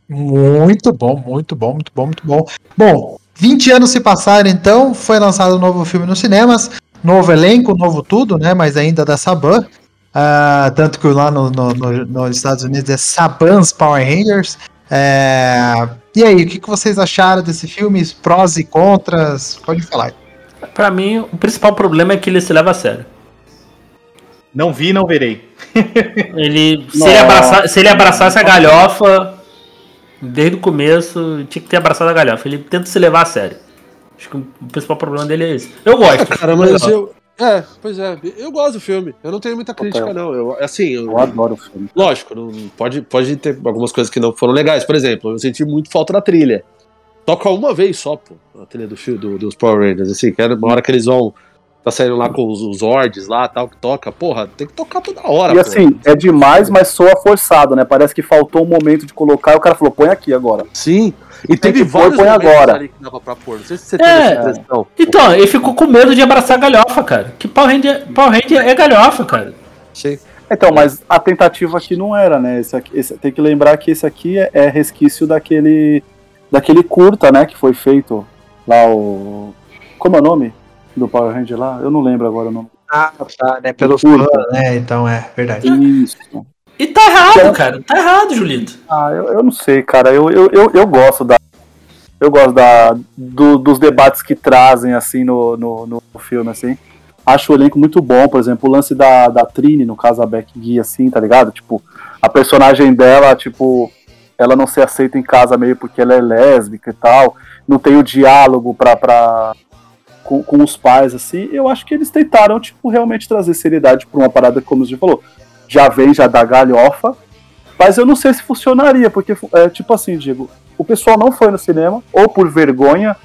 Speaker 2: Muito bom, muito bom, muito bom, muito bom. Bom, 20 anos se passaram então, foi lançado um novo filme nos cinemas, novo elenco, novo tudo, né? Mas ainda da Saban. Uh, tanto que lá no, no, no, nos Estados Unidos é Saban's Power Rangers. É... E aí, o que, que vocês acharam desse filme? Prós e contras? Pode falar.
Speaker 4: Para mim, o principal problema é que ele se leva a sério.
Speaker 6: Não vi, não verei.
Speaker 4: ele, se, ele abraçar, se ele abraçasse a galhofa, desde o começo, tinha que ter abraçado a galhofa. Ele tenta se levar a sério. Acho que o principal problema dele é esse. Eu gosto.
Speaker 3: Cara, mas eu. É, pois é. Eu gosto do filme. Eu não tenho muita crítica, não. Eu, assim, eu,
Speaker 7: eu adoro o filme.
Speaker 3: Lógico, não, pode, pode ter algumas coisas que não foram legais. Por exemplo, eu senti muito falta da trilha. Toca uma vez só, pô, a trilha do filme do, dos Power Rangers. Assim, que era uma hora que eles vão tá saindo lá com os, os Zords lá, tal, que toca. Porra, tem que tocar toda hora.
Speaker 7: E assim, é demais, mas soa forçado, né? Parece que faltou um momento de colocar e o cara falou, põe aqui agora.
Speaker 3: Sim. E teve vários
Speaker 7: põe agora.
Speaker 3: ali que dava pra pôr. Não sei se
Speaker 4: você é. essa impressão. Então, ele ficou com medo de abraçar a galhofa, cara. Que Power Ranger, Power Ranger é galhofa, cara.
Speaker 7: Sim. Então, mas a tentativa aqui não era, né? Esse aqui, esse, tem que lembrar que esse aqui é, é resquício daquele daquele curta, né? Que foi feito lá o. Como é o nome? Do Power Ranger lá? Eu não lembro agora o nome.
Speaker 2: Ah, tá, né? Pelo fã, né? Então é, verdade.
Speaker 7: Isso.
Speaker 4: E tá errado, então, cara. Tá errado, Julito.
Speaker 7: Ah, eu, eu não sei, cara. Eu, eu, eu, eu gosto da. Eu gosto da, do, dos debates que trazem, assim, no, no, no filme, assim. Acho o elenco muito bom, por exemplo, o lance da, da Trini, no caso a Beck Guia, assim, tá ligado? Tipo, a personagem dela, tipo, ela não se aceita em casa meio porque ela é lésbica e tal. Não tem o diálogo pra, pra, com, com os pais, assim, eu acho que eles tentaram, tipo, realmente trazer seriedade pra uma parada, como você falou, já vem já da galhofa, mas eu não sei se funcionaria, porque, é, tipo assim, digo, o pessoal não foi no cinema, ou por vergonha,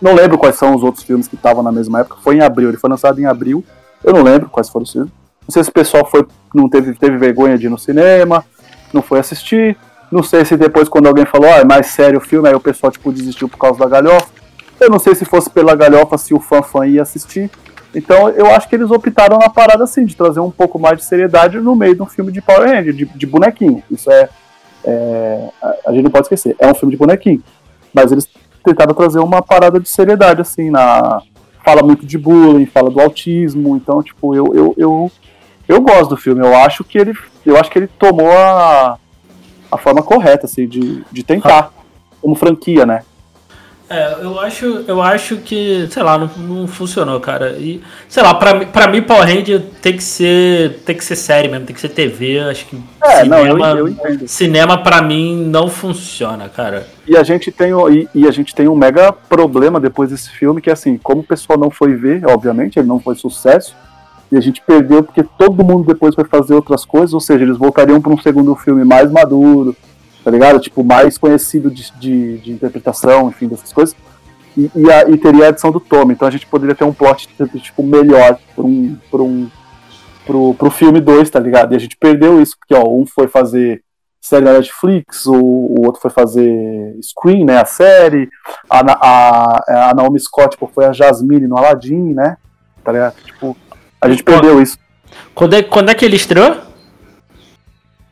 Speaker 7: Não lembro quais são os outros filmes que estavam na mesma época. Foi em abril, ele foi lançado em abril. Eu não lembro quais foram os filmes. Não sei se o pessoal foi, não teve, teve vergonha de ir no cinema, não foi assistir. Não sei se depois, quando alguém falou, ah, é mais sério o filme, aí o pessoal tipo, desistiu por causa da galhofa. Eu não sei se fosse pela galhofa, se o fã fã ia assistir. Então eu acho que eles optaram na parada assim, de trazer um pouco mais de seriedade no meio de um filme de Power Ranger, de, de bonequinho. Isso é, é. a gente não pode esquecer. É um filme de bonequinho. Mas eles tentaram trazer uma parada de seriedade, assim, na. Fala muito de bullying, fala do autismo, então, tipo, eu, eu, eu, eu gosto do filme. Eu acho que ele. Eu acho que ele tomou a, a forma correta, assim, de, de tentar. Como franquia, né?
Speaker 4: É, eu acho, eu acho que, sei lá, não, não funcionou, cara. E, sei lá, pra, pra mim Power Ranger tem que ser, tem que ser série mesmo, tem que ser TV, acho que
Speaker 7: é, cinema, não, eu, eu
Speaker 4: cinema pra mim não funciona, cara.
Speaker 7: E a gente tem e, e, a gente tem um mega problema depois desse filme que é assim, como o pessoal não foi ver, obviamente, ele não foi sucesso. E a gente perdeu porque todo mundo depois foi fazer outras coisas, ou seja, eles voltariam para um segundo filme mais maduro, tá ligado? Tipo, mais conhecido de, de, de interpretação, enfim, dessas coisas. E, e, a, e, teria a edição do Tom. Então a gente poderia ter um plot tipo, melhor para um, pra um, pro, pro filme 2, tá ligado? E a gente perdeu isso, porque ó, um foi fazer série na Netflix, o, o outro foi fazer Screen, né, a série, a, a, a Naomi Scott tipo, foi a Jasmine no Aladdin, né, tá ligado? Tipo, a gente perdeu isso.
Speaker 4: Quando é, quando é que ele estreou?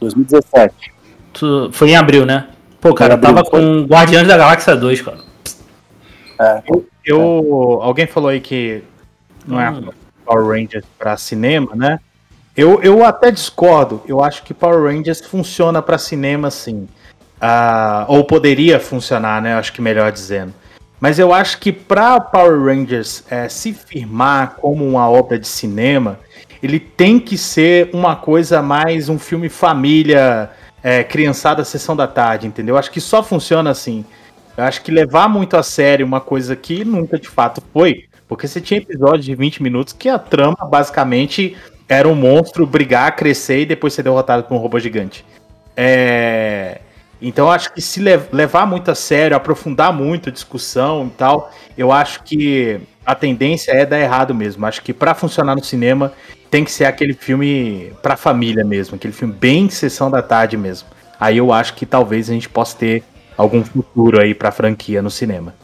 Speaker 7: 2017.
Speaker 4: Tu, foi em abril, né? Pô, cara, abril, tava foi. com Guardiões da Galáxia 2, cara.
Speaker 6: É. Eu, eu, alguém falou aí que não é hum. Power Rangers para cinema, né? Eu, eu até discordo. Eu acho que Power Rangers funciona para cinema, sim. Uh, ou poderia funcionar, né? Acho que melhor dizendo. Mas eu acho que para Power Rangers é, se firmar como uma obra de cinema, ele tem que ser uma coisa mais um filme família é, criançada sessão da tarde, entendeu? Acho que só funciona assim. Eu acho que levar muito a sério uma coisa que nunca de fato foi. Porque você tinha episódios de 20 minutos que a trama basicamente era um monstro brigar, crescer e depois ser derrotado por um robô gigante. É... Então acho que se levar muito a sério, aprofundar muito a discussão e tal, eu acho que a tendência é dar errado mesmo. Acho que para funcionar no cinema, tem que ser aquele filme pra família mesmo, aquele filme bem sessão da tarde mesmo. Aí eu acho que talvez a gente possa ter algum futuro aí pra franquia no cinema.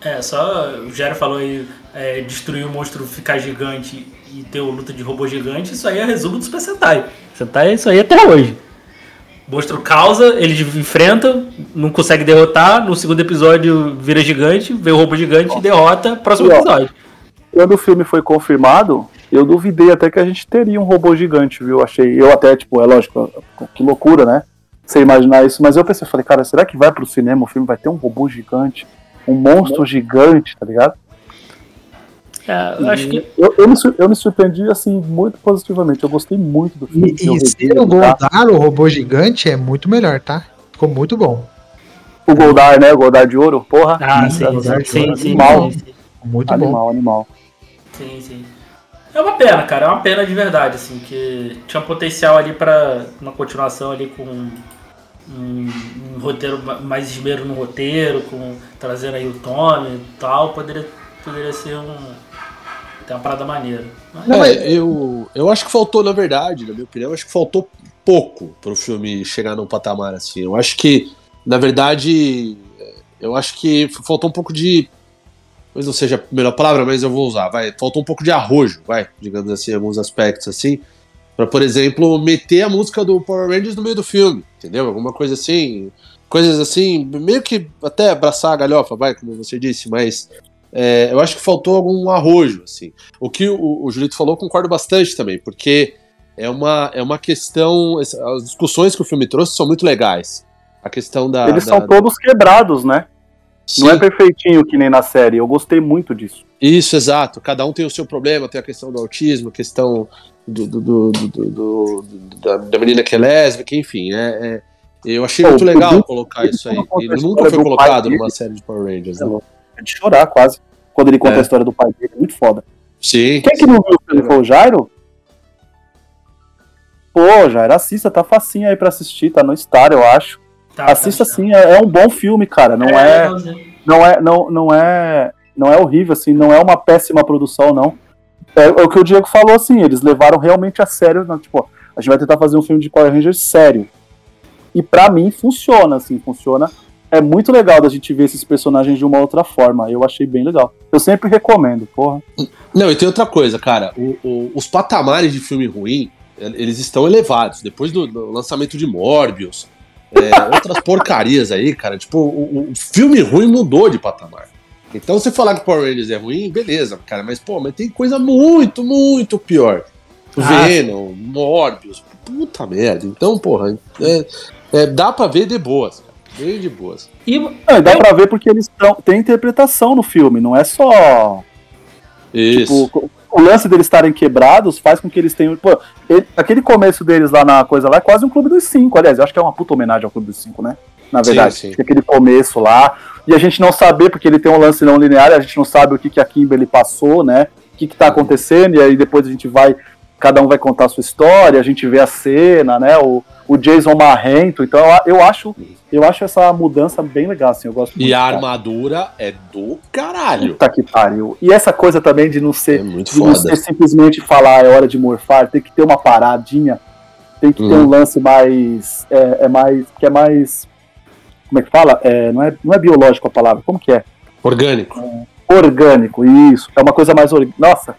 Speaker 4: É, só o Jairo falou aí, é, destruir o monstro ficar gigante e ter o luta de robô gigante, isso aí é resumo do Super Sentai. Sentai é isso aí até hoje. O monstro causa, eles enfrentam, não consegue derrotar, no segundo episódio vira gigante, vê o robô gigante, derrota, próximo episódio.
Speaker 7: Quando o filme foi confirmado, eu duvidei até que a gente teria um robô gigante, viu? Achei, eu até, tipo, é lógico, que loucura, né? Você imaginar isso, mas eu pensei, falei, cara, será que vai pro cinema o filme vai ter um robô gigante, um monstro gigante, tá ligado?
Speaker 4: É, eu acho que.
Speaker 7: Eu, eu, me, eu me surpreendi, assim, muito positivamente. Eu gostei muito do filme.
Speaker 2: E, e se o Goldar, o robô gigante, é muito melhor, tá? Ficou muito bom.
Speaker 7: O Goldar, né? O Goldar de ouro, porra.
Speaker 4: Ah, sim, sim, sim, sim,
Speaker 7: animal.
Speaker 4: sim, sim.
Speaker 2: Muito
Speaker 7: animal,
Speaker 2: bom.
Speaker 7: Animal,
Speaker 4: Sim, sim. É uma pena, cara, é uma pena de verdade, assim, que tinha potencial ali para uma continuação ali com um, um, roteiro, mais esmero no roteiro, com trazendo aí o Tommy e tal, poderia, poderia ser um. Tem uma parada maneira.
Speaker 3: Mas... Não, é, eu, eu acho que faltou, na verdade, na minha opinião, acho que faltou pouco para o filme chegar num patamar assim. Eu acho que, na verdade, eu acho que faltou um pouco de talvez não seja a melhor palavra, mas eu vou usar, vai, faltou um pouco de arrojo, vai, digamos assim, em alguns aspectos assim, para por exemplo, meter a música do Power Rangers no meio do filme, entendeu? Alguma coisa assim, coisas assim, meio que até abraçar a galhofa, vai, como você disse, mas é, eu acho que faltou algum arrojo, assim. O que o, o Julito falou, concordo bastante também, porque é uma, é uma questão, as discussões que o filme trouxe são muito legais. A questão da.
Speaker 7: Eles
Speaker 3: da,
Speaker 7: são todos quebrados, né? Sim. Não é perfeitinho que nem na série, eu gostei muito disso.
Speaker 3: Isso, exato. Cada um tem o seu problema, tem a questão do autismo, a questão do, do, do, da, da, menina que é lésbica, enfim. É, é eu achei Pô, muito legal colocar isso aí. Ele nunca foi colocado numa série de Power Rangers. Né?
Speaker 7: É de chorar quase. Quando ele conta é. a história do pai dele, é muito foda.
Speaker 3: Sim.
Speaker 7: Quem é que não viu o filme? Foi o Jairo? Pô, Jairo, assista, tá facinho aí pra assistir, tá no Star, eu acho. Tá, Assista tá, sim, é, é, um bom filme, cara. Não é, é, não é, não, não é, Não é horrível, assim, não é uma péssima produção, não. É, é o que o Diego falou, assim, eles levaram realmente a sério, né, tipo, a gente vai tentar fazer um filme de Power Rangers sério. E para mim funciona, assim, funciona. É muito legal da gente ver esses personagens de uma outra forma. Eu achei bem legal. Eu sempre recomendo, porra.
Speaker 3: Não, e tem outra coisa, cara. O, o, os patamares de filme ruim, eles estão elevados. Depois do, do lançamento de Morbius, é, outras porcarias aí, cara. Tipo, o, o, filme ruim mudou de patamar. Então, você falar que Power Rangers é ruim, beleza, cara. Mas, pô, mas tem coisa muito, muito pior. Ah. Venom, Morbius, puta merda. Então, porra, é, é, dá pra ver de boas, cara. Bem de boas.
Speaker 7: E, é, dá eu... pra ver porque eles tão, têm interpretação no filme, não é só.
Speaker 3: Isso.
Speaker 7: Tipo, o lance deles estarem quebrados faz com que eles tenham. Pô, ele, aquele começo deles lá na coisa lá é quase um clube dos cinco. Aliás, eu acho que é uma puta homenagem ao clube dos cinco, né? Na verdade. Sim, sim. Aquele começo lá. E a gente não saber, porque ele tem um lance não linear, a gente não sabe o que, que a Kimberly passou, né? O que, que tá acontecendo, e aí depois a gente vai cada um vai contar a sua história, a gente vê a cena, né? O, o Jason marrento, então eu, eu acho eu acho essa mudança bem legal, assim, eu gosto.
Speaker 3: E a armadura é do caralho.
Speaker 7: Puta que pariu. E essa coisa também de não ser, é muito de não ser simplesmente falar é hora de morfar, tem que ter uma paradinha, tem que ter um uhum. lance mais, é, é, mais, que é mais, como é que fala? É, não, é, não é biológico a palavra, como que é?
Speaker 3: Orgânico.
Speaker 7: Orgânico, isso. É uma coisa mais, nossa,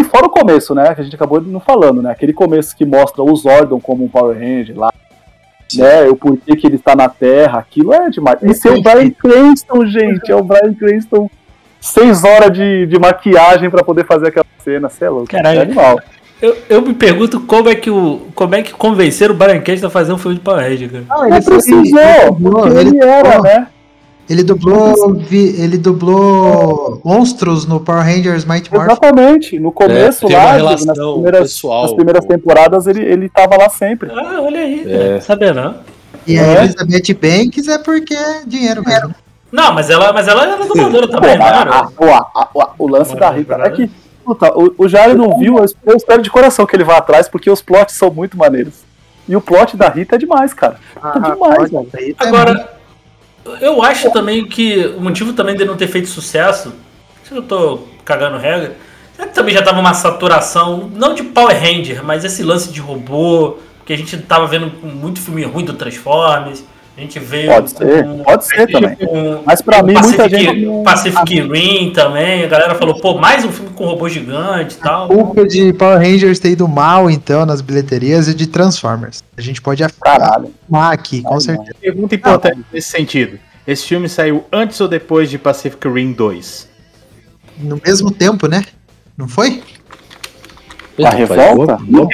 Speaker 7: e fora o começo, né? Que a gente acabou não falando, né? Aquele começo que mostra o Zordon como um Power Ranger lá. Né, o porquê que ele está na Terra, aquilo é demais. Esse é o Brian Cranston, gente. É o Brian Cranston. Seis horas de, de maquiagem para poder fazer aquela cena. Você é louco.
Speaker 4: Caralho. É animal. Eu, eu me pergunto como é que o como é que convenceram o Brian Cranston a fazer um filme de Power Ranger, cara.
Speaker 7: Ah, ele precisou, ele, ele era, né?
Speaker 2: Ele dublou, vi, ele dublou monstros no Power Rangers Mighty Morphin.
Speaker 7: Exatamente. No começo é, lá, nas primeiras, pessoal, nas primeiras temporadas, ele, ele tava lá sempre.
Speaker 4: Ah, olha aí, é. saber não.
Speaker 2: E a é. Elizabeth Banks é porque é dinheiro mesmo.
Speaker 4: Não, mas ela, mas ela era dubladora também,
Speaker 7: Pô,
Speaker 4: a,
Speaker 7: a, a, o lance da Rita é que puta, o, o Jairo não viu, eu espero de coração que ele vá atrás, porque os plots são muito maneiros. E o plot da Rita é demais, cara. Ah, é demais, velho.
Speaker 4: Agora, eu acho também que o motivo também de não ter feito sucesso, se eu tô cagando regra, será que também já tava uma saturação, não de Power Ranger, mas esse lance de robô, que a gente tava vendo muito filme ruim do Transformers. A gente vê.
Speaker 7: Pode ser, um, pode ser também. Um, Mas pra um mim, Pacific, muita gente.
Speaker 4: Pacific Rim também. A galera falou, pô, mais um filme com robô gigante e tal.
Speaker 2: Culpa de Power Rangers ter ido mal, então, nas bilheterias e de Transformers. A gente pode afirmar aqui, com certeza.
Speaker 6: Pergunta importante ah, nesse sentido: esse filme saiu antes ou depois de Pacific Rim 2?
Speaker 2: No mesmo tempo, né? Não foi?
Speaker 7: A revolta?
Speaker 4: Não,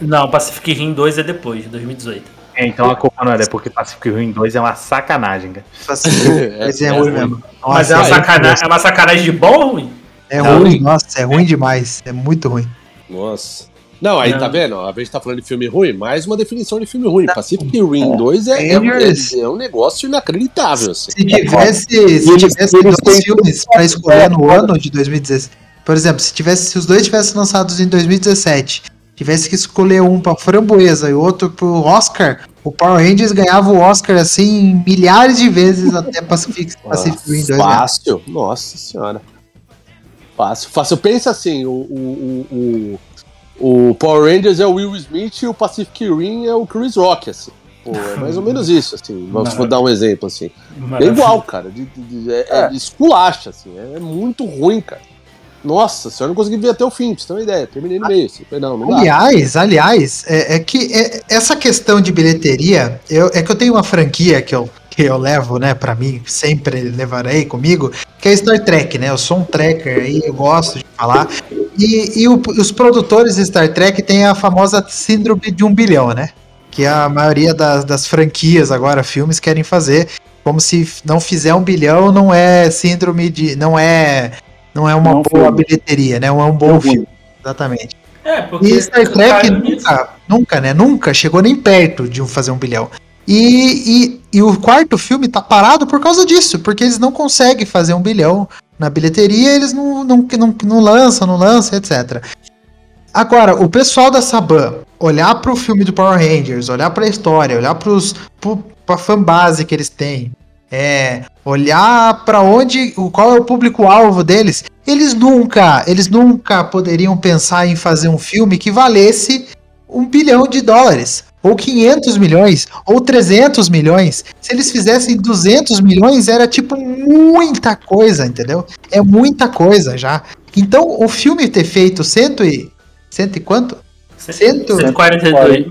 Speaker 4: não, Pacific Rim 2 é depois, de 2018.
Speaker 6: É, então a culpa não é, é porque Pacific Rim 2 é uma sacanagem, cara.
Speaker 4: Mas é, é ruim mesmo. Nossa, Mas é uma, sacanagem, é uma sacanagem de bom ou ruim?
Speaker 2: É não, ruim, nossa, é ruim demais. É muito ruim.
Speaker 3: Nossa. Não, aí não. tá vendo? A gente tá falando de filme ruim, mais uma definição de filme ruim. Não. Pacific Rim 2 é, é, é, é, um negócio inacreditável. Assim.
Speaker 2: Se tivesse, se tivesse dois filmes pra escolher no ano de 2016. Por exemplo, se, tivesse, se os dois tivessem lançados em 2017 tivesse que escolher um pra framboesa e outro pro Oscar, o Power Rangers ganhava o Oscar assim milhares de vezes até Pacific, Pacific
Speaker 3: Rim 2. Fácil, nossa senhora. Fácil, fácil. Pensa assim, o, o, o, o, Power Rangers é o Will Smith e o Pacific Rim é o Chris Rock, assim. Pô, é mais ou menos isso, assim. Vamos vou dar um exemplo, assim. É igual, cara. De, de, de, é, é. é esculacha, assim. É muito ruim, cara. Nossa, senhora não consegui ver até o fim, pra você ter uma ideia. Terminei no meio. Assim. Não, não
Speaker 2: aliás, dá. aliás, é, é que é, essa questão de bilheteria, eu, é que eu tenho uma franquia que eu, que eu levo, né, pra mim, sempre levarei comigo, que é Star Trek, né? Eu sou um tracker aí, eu gosto de falar. E, e o, os produtores de Star Trek têm a famosa síndrome de um bilhão, né? Que a maioria das, das franquias agora, filmes, querem fazer. Como se não fizer um bilhão, não é síndrome de. não é não é uma não boa filme. bilheteria, né? Não é um bom filme. filme. Exatamente. É, porque e Star Trek nunca, nunca, né? Nunca chegou nem perto de fazer um bilhão. E, e, e, o quarto filme tá parado por causa disso, porque eles não conseguem fazer um bilhão na bilheteria, eles não, não, não, não lançam, não lançam, etc. Agora, o pessoal da Saban olhar pro filme do Power Rangers, olhar pra história, olhar pro, pra fanbase que eles têm, é, olhar para onde, o qual é o público-alvo deles. Eles nunca, eles nunca poderiam pensar em fazer um filme que valesse um bilhão de dólares, ou 500 milhões, ou 300 milhões. Se eles fizessem 200 milhões, era tipo muita coisa, entendeu? É muita coisa já. Então, o filme ter feito cento e. Cento e quanto?
Speaker 4: Cento... 142.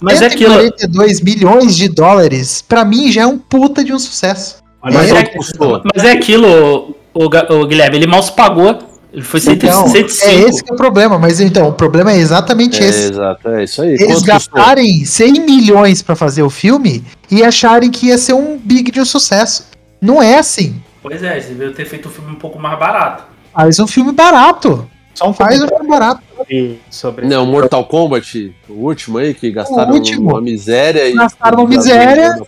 Speaker 4: Mas é aquilo.
Speaker 2: 142 milhões de dólares, pra mim já é um puta de um sucesso.
Speaker 4: Mas, é, mas é aquilo, o, o, Guilherme, ele mal se pagou. Ele foi 105. Então,
Speaker 2: é esse que é o problema, mas então, o problema é exatamente
Speaker 3: é,
Speaker 2: esse.
Speaker 3: Exato, é isso aí.
Speaker 2: Eles Quanto gastarem custou? 100 milhões para fazer o filme e acharem que ia ser um big de um sucesso. Não é assim.
Speaker 4: Pois é, você deveria ter feito um filme um pouco mais barato.
Speaker 2: Faz um filme barato. Só um Faz um filme barato.
Speaker 3: Sobre não, Mortal Kombat, o último aí, que gastaram último. uma miséria.
Speaker 2: E gastaram uma miséria.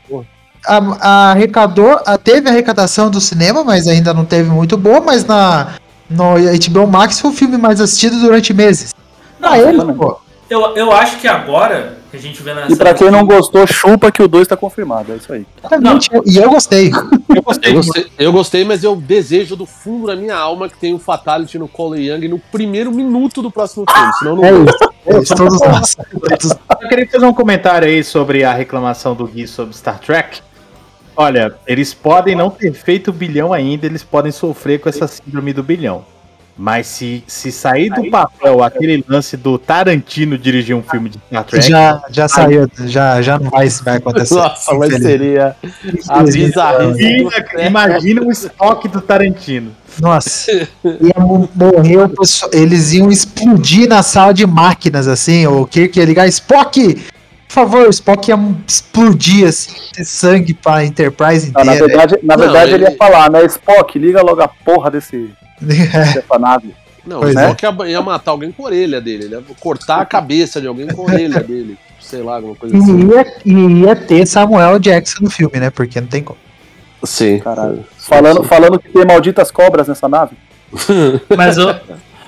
Speaker 2: A, a arrecadou, a, teve a arrecadação do cinema, mas ainda não teve muito boa, mas na no HBO Max foi o filme mais assistido durante meses.
Speaker 4: Não, ah, ele, pô. Eu, eu acho que agora que a gente vê
Speaker 7: nessa. E pra quem não gostou, chupa que o 2 tá confirmado. É isso aí.
Speaker 2: Não. E eu gostei.
Speaker 3: Eu gostei. eu gostei. Eu gostei, mas eu desejo do fundo da minha alma que tenha um Fatality no Cole Young no primeiro minuto do próximo filme. Senão não. É isso. É isso,
Speaker 6: todos nós. Eu queria fazer um comentário aí sobre a reclamação do Gui sobre Star Trek. Olha, eles podem não ter feito bilhão ainda, eles podem sofrer com essa síndrome do bilhão. Mas se, se sair do papel aquele lance do Tarantino dirigir um filme de Star Trek.
Speaker 2: Já, já saiu, já, já não vai, vai acontecer.
Speaker 3: Nossa, mas seria a
Speaker 6: bizarrice. Imagina o estoque do Tarantino.
Speaker 2: Nossa, ia morrer eles iam explodir na sala de máquinas, assim, o Kirk ia ligar, Spock, por favor, o Spock ia explodir assim, ter sangue pra Enterprise inteira.
Speaker 7: na verdade, na verdade não, ele... ele... ia falar, né? Spock, liga logo a porra desse. Nave.
Speaker 3: Não, pois Spock é. ia, matar alguém com a orelha dele, ele ia cortar a cabeça de alguém com a orelha dele. Sei lá, alguma coisa assim.
Speaker 2: Ia, ia ter Samuel Jackson no filme, né? Porque não tem como.
Speaker 3: Sim.
Speaker 7: Caralho. Falando, falando que tem malditas cobras nessa nave.
Speaker 4: mas, eu,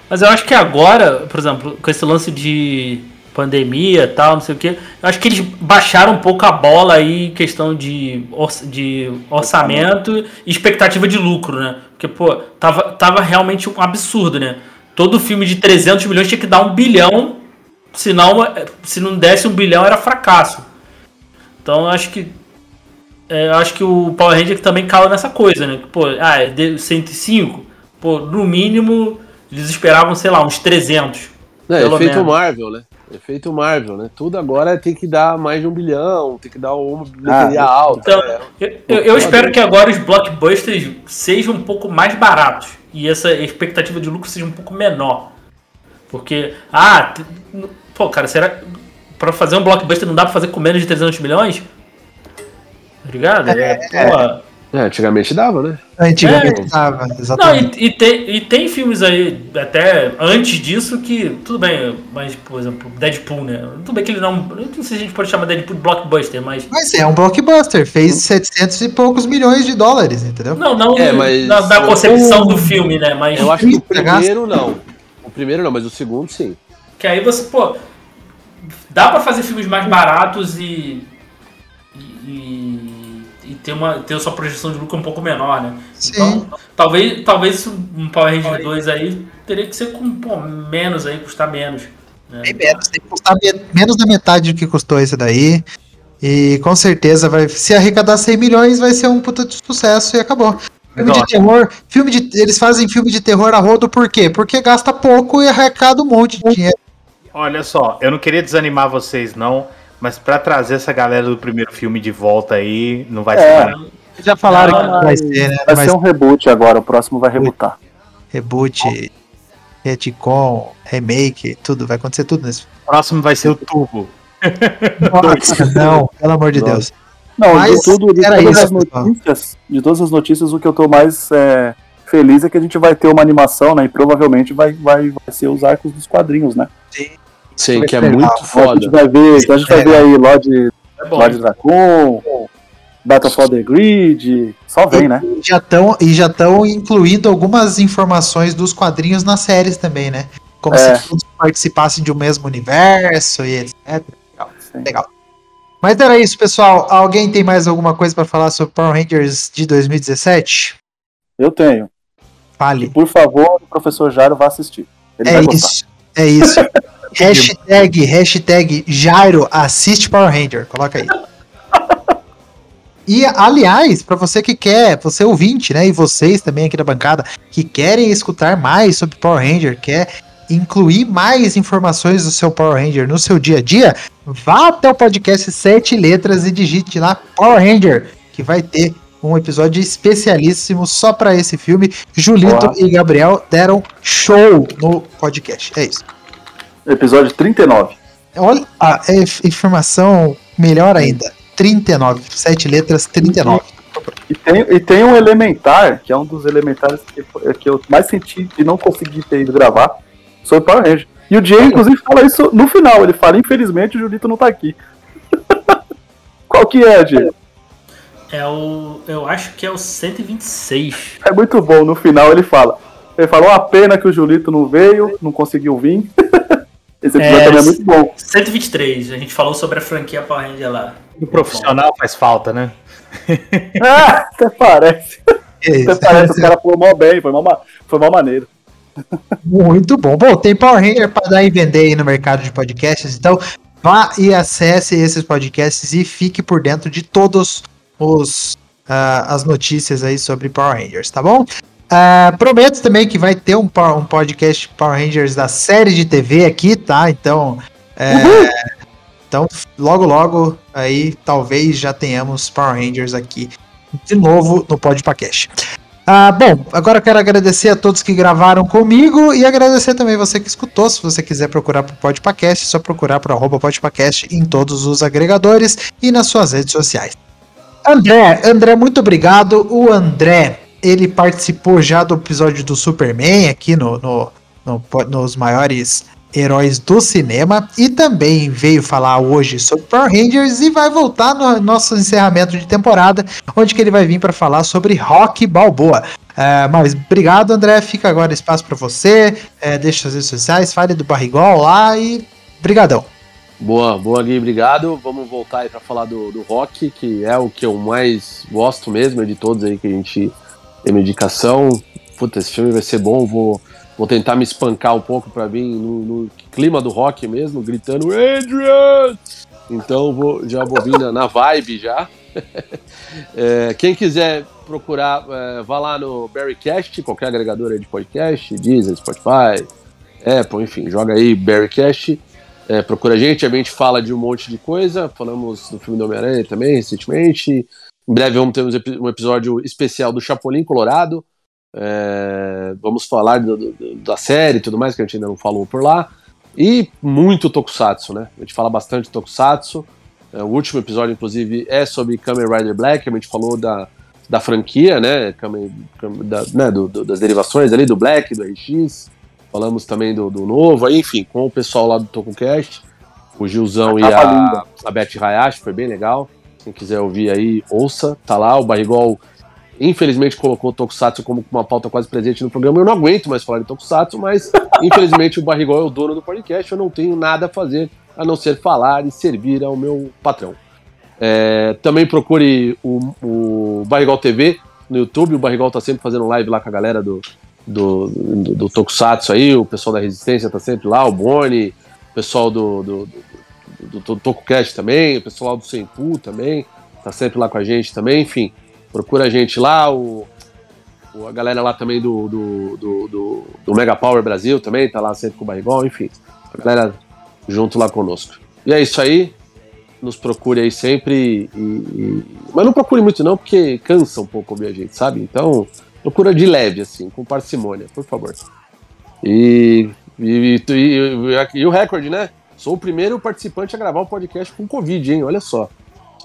Speaker 4: mas eu acho que agora, por exemplo, com esse lance de pandemia tal, não sei o que. Eu acho que eles baixaram um pouco a bola aí em questão de, de orçamento e expectativa de lucro, né? Porque, pô, tava, tava realmente um absurdo, né? Todo filme de 300 milhões tinha que dar um bilhão, senão, se não desse um bilhão era fracasso. Então, eu acho que é, acho que o Power Ranger também cala nessa coisa, né? Pô, ah, é 105? Pô, no mínimo eles esperavam, sei lá, uns 300.
Speaker 3: É, efeito menos. Marvel, né? Efeito Marvel, né? Tudo agora tem que dar mais de um bilhão, tem que dar uma bilheteria ah, alta.
Speaker 4: Então, é. eu, eu, eu espero que agora os blockbusters sejam um pouco mais baratos e essa expectativa de lucro seja um pouco menor. Porque, ah, pô, cara, será. Pra fazer um blockbuster não dá pra fazer com menos de 300 milhões? Obrigado? Tá é,
Speaker 3: é, é, antigamente dava, né?
Speaker 2: Antigamente é. dava,
Speaker 4: exatamente. Não, e, e, tem, e tem filmes aí, até antes disso, que, tudo bem, mas, por exemplo, Deadpool, né? Tudo bem que ele não. Não sei se a gente pode chamar Deadpool de blockbuster, mas.
Speaker 2: Mas é um blockbuster, fez 700 e poucos milhões de dólares, entendeu?
Speaker 4: Não, não é, mas na, na concepção do filme, né? Mas.
Speaker 3: Eu acho que o primeiro não. O primeiro não, mas o segundo sim.
Speaker 4: Que aí você, pô. Dá pra fazer filmes mais baratos e. e ter, uma, ter a sua projeção de lucro um pouco menor, né? Sim. Então, talvez, talvez um Power Ranger 2 aí teria que ser com pô, menos aí, custar menos.
Speaker 2: Né? Bem menos, tem que custar menos da metade do que custou esse daí. E com certeza vai. Se arrecadar 100 milhões, vai ser um puta de sucesso e acabou. Filme de terror, filme de, eles fazem filme de terror a rodo por quê? Porque gasta pouco e arrecada um monte de dinheiro.
Speaker 6: Olha só, eu não queria desanimar vocês, não. Mas para trazer essa galera do primeiro filme de volta aí, não vai é, ser.
Speaker 2: Já falaram não, que vai ser, né?
Speaker 7: Vai, vai ser um reboot agora, o próximo vai rebootar.
Speaker 2: Reboot, retcon, remake, tudo, vai acontecer tudo nesse
Speaker 6: O próximo vai ser o Turbo.
Speaker 2: Nossa, não, pelo amor de Deus.
Speaker 7: Não, Mas de tudo, de todas isso, as notícias, de todas as notícias, o que eu tô mais é, feliz é que a gente vai ter uma animação, né? E provavelmente vai, vai, vai ser os arcos dos quadrinhos, né?
Speaker 3: Sim. Sim, que é muito foda.
Speaker 7: A gente vai ver, a gente vai ver aí Lorde, é Lorde Dracon, Battle for the Grid, só vem, né?
Speaker 2: E já estão e já estão incluindo algumas informações dos quadrinhos nas séries também, né? Como é. se todos participassem de um mesmo universo e etc. Legal. Legal. Mas era isso, pessoal. Alguém tem mais alguma coisa para falar sobre Power Rangers de 2017?
Speaker 7: Eu tenho.
Speaker 2: Fale.
Speaker 7: Por favor, o professor Jairo vá assistir.
Speaker 2: Ele é isso. É isso. hashtag, hashtag Jairo assiste Power Ranger. Coloca aí. E, aliás, para você que quer, você ouvinte, né, e vocês também aqui da bancada, que querem escutar mais sobre Power Ranger, quer incluir mais informações do seu Power Ranger no seu dia a dia, vá até o podcast Sete Letras e digite lá Power Ranger, que vai ter um episódio especialíssimo só para esse filme. Julito e Gabriel deram show no podcast. É isso.
Speaker 7: Episódio 39.
Speaker 2: Olha a informação melhor ainda. 39. Sete letras, 39.
Speaker 7: E tem, e tem um elementar, que é um dos elementares que, que eu mais senti de não conseguir ter ido gravar, sobre Power Ranger. E o Diego, inclusive, fala isso no final. Ele fala, infelizmente, o Julito não tá aqui. Qual que é, Diego?
Speaker 4: É o. Eu acho que é o 126.
Speaker 7: É muito bom. No final ele fala. Ele falou a pena que o Julito não veio, não conseguiu vir.
Speaker 4: Esse episódio é, também é muito bom. 123. A gente falou sobre a franquia Power Ranger lá.
Speaker 6: O profissional faz falta, né?
Speaker 7: ah, até parece. É até parece, o cara foi mal bem, foi mal, foi mal maneiro.
Speaker 2: Muito bom. Bom, tem Power Ranger para dar e vender aí no mercado de podcasts, então vá e acesse esses podcasts e fique por dentro de todos os uh, as notícias aí sobre Power Rangers, tá bom? Uh, prometo também que vai ter um, um podcast Power Rangers da série de TV aqui, tá? Então, é, então logo logo aí talvez já tenhamos Power Rangers aqui de novo no Podcast. Ah, bom, agora eu quero agradecer a todos que gravaram comigo e agradecer também você que escutou. Se você quiser procurar por Podpacast, é só procurar por arroba Podpacast em todos os agregadores e nas suas redes sociais. André, André, muito obrigado. O André, ele participou já do episódio do Superman aqui no, no, no nos maiores heróis do cinema e também veio falar hoje sobre Power Rangers e vai voltar no nosso encerramento de temporada, onde que ele vai vir para falar sobre Rock Balboa. É, mas obrigado, André. Fica agora espaço para você. É, deixa as redes sociais, fale do Barrigol lá e brigadão.
Speaker 3: Boa, boa Gui, obrigado. Vamos voltar aí para falar do, do rock, que é o que eu mais gosto mesmo de todos aí que a gente tem medicação. Puta, esse filme vai ser bom, vou Vou tentar me espancar um pouco para vir no, no, clima do rock mesmo, gritando Adrian! Então vou, já vou vir na, na vibe já. é, quem quiser procurar, é, vá lá no Barrycast, qualquer agregador de podcast, Deezer, Spotify, Apple, enfim, joga aí Barrycast. É, procura a gente, a gente fala de um monte de coisa. Falamos do filme do Homem-Aranha também recentemente. Em breve vamos ter um episódio especial do Chapolin Colorado. É, vamos falar do, do, da série e tudo mais, que a gente ainda não falou por lá. E muito Tokusatsu, né? A gente fala bastante Tokusatsu. É, o último episódio, inclusive, é sobre Kamen Rider Black. A gente falou da, da franquia, né? Kamen, da, né? Do, das derivações ali, do Black, do RX. Falamos também do, novo, aí, enfim, com o pessoal lá do Tokucast. O Gilzão e a, a Beth Hayashi, foi bem legal. Quem quiser ouvir aí, ouça. Tá lá, o Barrigol infelizmente colocou o Tokusatsu como uma pauta quase presente no programa. Eu não aguento mais falar de Tokusatsu, mas infelizmente o Barrigol é o dono do podcast. Eu não tenho nada a fazer a não ser falar e servir ao meu patrão. É, também procure o, o Barrigol TV no YouTube. O Barrigol tá sempre fazendo live lá com a galera do, do, do, do Tokusatsu aí. O pessoal da Resistência tá sempre lá, o Boni, o pessoal do, do, do, do, do TokuCast também, o pessoal do Senpu também, tá sempre lá com a gente também, enfim. Procura a gente lá, o, o a galera lá também do, do, do, do, do Mega Power Brasil também, tá lá sempre com o Barrigol, enfim. A galera junto lá conosco. E é isso aí. Nos procure aí sempre. E, e... Mas não procure muito, não, porque cansa um pouco ouvir a gente, sabe? Então, procura de leve, assim, com parcimônia, por favor. E, e, e, e, o recorde, né? Sou o primeiro participante a gravar um podcast com Covid, hein? Olha só.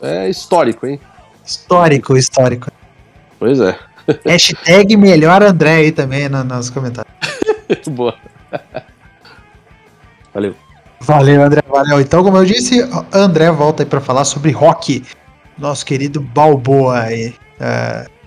Speaker 3: É histórico, hein?
Speaker 2: Histórico, histórico.
Speaker 3: Pois é.
Speaker 2: Hashtag melhor André aí também no, nos comentários.
Speaker 3: Boa. Valeu.
Speaker 2: Valeu, André. Valeu. Então, como eu disse, André volta aí para falar sobre rock. Nosso querido Balboa aí uh.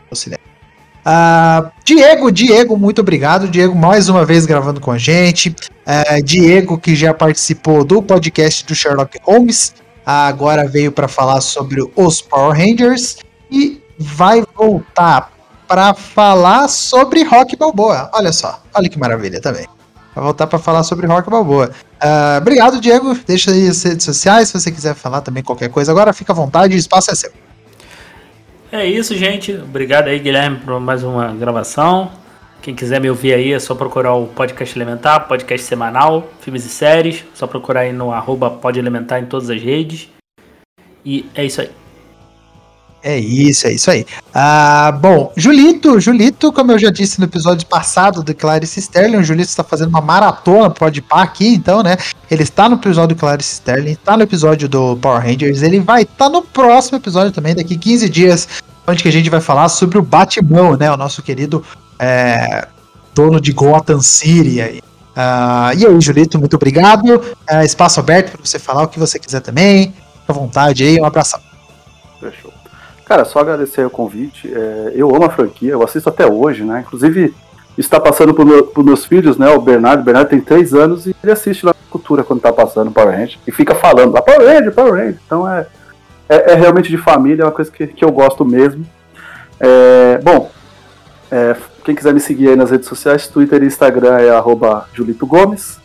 Speaker 2: Uh, Diego, Diego, muito obrigado. Diego, mais uma vez gravando com a gente. Uh, Diego, que já participou do podcast do Sherlock Holmes agora veio para falar sobre os Power Rangers e vai voltar para falar sobre Rock Balboa. Olha só, olha que maravilha também. Vai voltar para falar sobre Rock Balboa. Uh, obrigado, Diego. Deixa aí as redes sociais se você quiser falar também qualquer coisa. Agora fica à vontade, o espaço é seu.
Speaker 4: É isso, gente. Obrigado aí, Guilherme, por mais uma gravação. Quem quiser me ouvir aí é só procurar o Podcast Elementar, podcast semanal, filmes e séries. Só procurar aí no arroba em todas as redes. E é isso aí.
Speaker 2: É isso, é isso aí. Ah, bom, Julito, Julito, como eu já disse no episódio passado do Clarice Sterling, o Julito está fazendo uma maratona pode par aqui, então, né? Ele está no episódio do Clarice Sterling, está no episódio do Power Rangers, ele vai estar tá no próximo episódio também, daqui 15 dias, onde que a gente vai falar sobre o Batman, né? O nosso querido é, dono de Gotham City aí. Uh, e aí, Julito, muito obrigado. Uh, espaço aberto para você falar o que você quiser também. Fique à vontade aí, um abração.
Speaker 7: Fechou. Cara, só agradecer o convite. É, eu amo a franquia, eu assisto até hoje, né? Inclusive, está passando para meu, meus filhos, né? O Bernardo. O Bernardo tem três anos e ele assiste lá na cultura quando tá passando Power Ranger. E fica falando lá, Power Ranger, Power Ranger. Então é, é, é, realmente de família, é uma coisa que, que eu gosto mesmo. É, bom, é, quem quiser me seguir aí nas redes sociais, Twitter e Instagram é arroba Julito Gomes,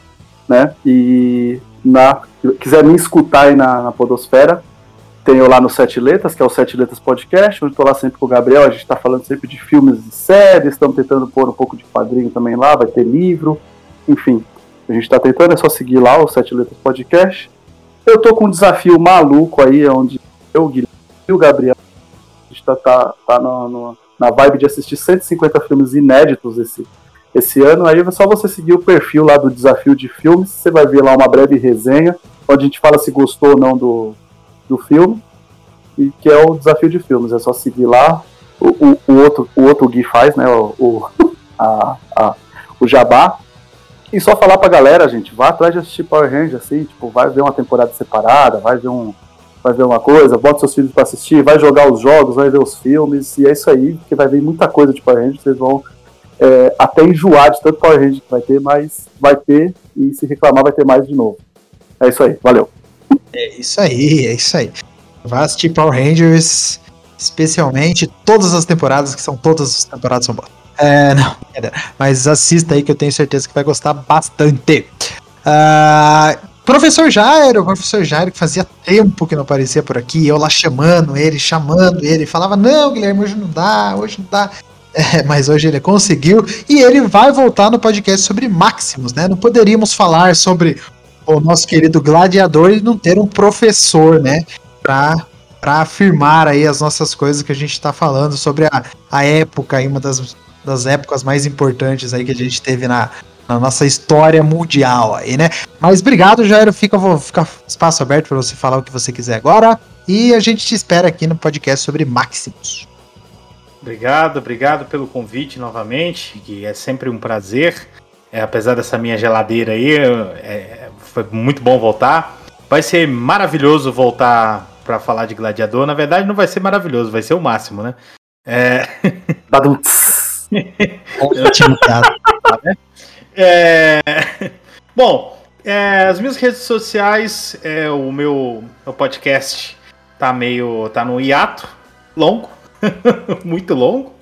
Speaker 7: né? E na, quiser me escutar aí na, na Podosfera, tenho lá no Sete Letras, que é o Sete Letras Podcast, onde estou lá sempre com o Gabriel. A gente está falando sempre de filmes e séries, estamos tentando pôr um pouco de quadrinho também lá, vai ter livro, enfim. A gente está tentando, é só seguir lá o Sete Letras Podcast. Eu tô com um desafio maluco aí, onde eu, o Guilherme e o Gabriel, a gente tá, tá, tá no, no, na vibe de assistir 150 filmes inéditos esse, esse ano. Aí é só você seguir o perfil lá do Desafio de Filmes, você vai ver lá uma breve resenha, onde a gente fala se gostou ou não do do filme, e que é o desafio de filmes. É só seguir lá. O, o, o outro, o outro Gui faz, né? O, o, a, a, o Jabá. E só falar pra galera, gente, vá atrás de assistir Power Rangers, assim, tipo, vai ver uma temporada separada, vai ver um. Vai ver uma coisa, bota seus filhos para assistir, vai jogar os jogos, vai ver os filmes, e é isso aí, que vai ver muita coisa de Power Rangers, vocês vão é, até enjoar de tanto Power Rangers que vai ter, mas vai ter, e se reclamar vai ter mais de novo. É isso aí, valeu.
Speaker 2: É isso aí, é isso aí. Assistir Power Rangers, especialmente todas as temporadas, que são todas as temporadas são boas. É, não, mas assista aí que eu tenho certeza que vai gostar bastante. Uh, professor Jairo, professor Jairo, que fazia tempo que não aparecia por aqui, eu lá chamando ele, chamando ele, falava: Não, Guilherme, hoje não dá, hoje não dá. É, mas hoje ele conseguiu e ele vai voltar no podcast sobre Maximus, né? Não poderíamos falar sobre o nosso querido gladiador e não ter um professor, né? Pra, pra afirmar aí as nossas coisas que a gente tá falando sobre a, a época, aí, uma das, das épocas mais importantes aí que a gente teve na, na nossa história mundial aí, né? Mas obrigado, Jairo. Fica, vou ficar espaço aberto para você falar o que você quiser agora. E a gente te espera aqui no podcast sobre Maximus.
Speaker 6: Obrigado, obrigado pelo convite novamente, que é sempre um prazer. É, apesar dessa minha geladeira aí, é, foi muito bom voltar. Vai ser maravilhoso voltar para falar de Gladiador. Na verdade, não vai ser maravilhoso, vai ser o máximo, né? É. Ótimo, é... Bom, é, as minhas redes sociais, é, o meu, meu podcast tá meio. tá no hiato longo, muito longo.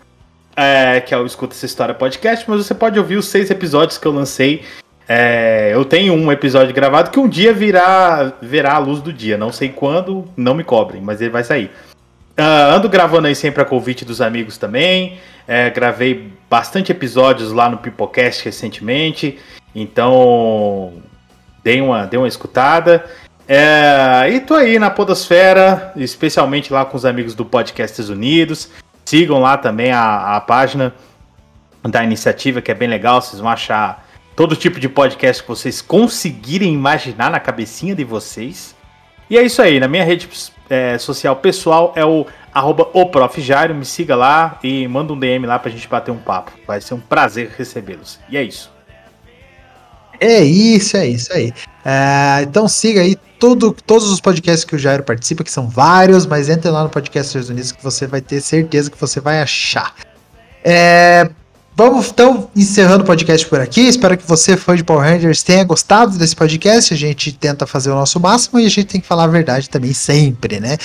Speaker 6: É, que é o Escuta Essa História Podcast, mas você pode ouvir os seis episódios que eu lancei é, eu tenho um episódio gravado que um dia virá, verá a luz do dia. Não sei quando, não me cobrem, mas ele vai sair. Uh, ando gravando aí sempre a convite dos amigos também. É, gravei bastante episódios lá no Pipocast recentemente. Então, dei uma, dei uma escutada. É, e tô aí na Podosfera, especialmente lá com os amigos do Podcasts Unidos. Sigam lá também a, a página da iniciativa, que é bem legal. Vocês vão achar todo tipo de podcast que vocês conseguirem imaginar na cabecinha de vocês. E é isso aí, na minha rede é, social pessoal é o arroba me siga lá e manda um DM lá pra gente bater um papo. Vai ser um prazer recebê-los. E é isso.
Speaker 2: É isso, é isso aí. É, então siga aí todos os podcasts que o Jairo participa, que são vários, mas entre lá no Podcast Unidos que você vai ter certeza que você vai achar. É, Vamos então encerrando o podcast por aqui. Espero que você, fã de Power Rangers, tenha gostado desse podcast. A gente tenta fazer o nosso máximo e a gente tem que falar a verdade também sempre, né?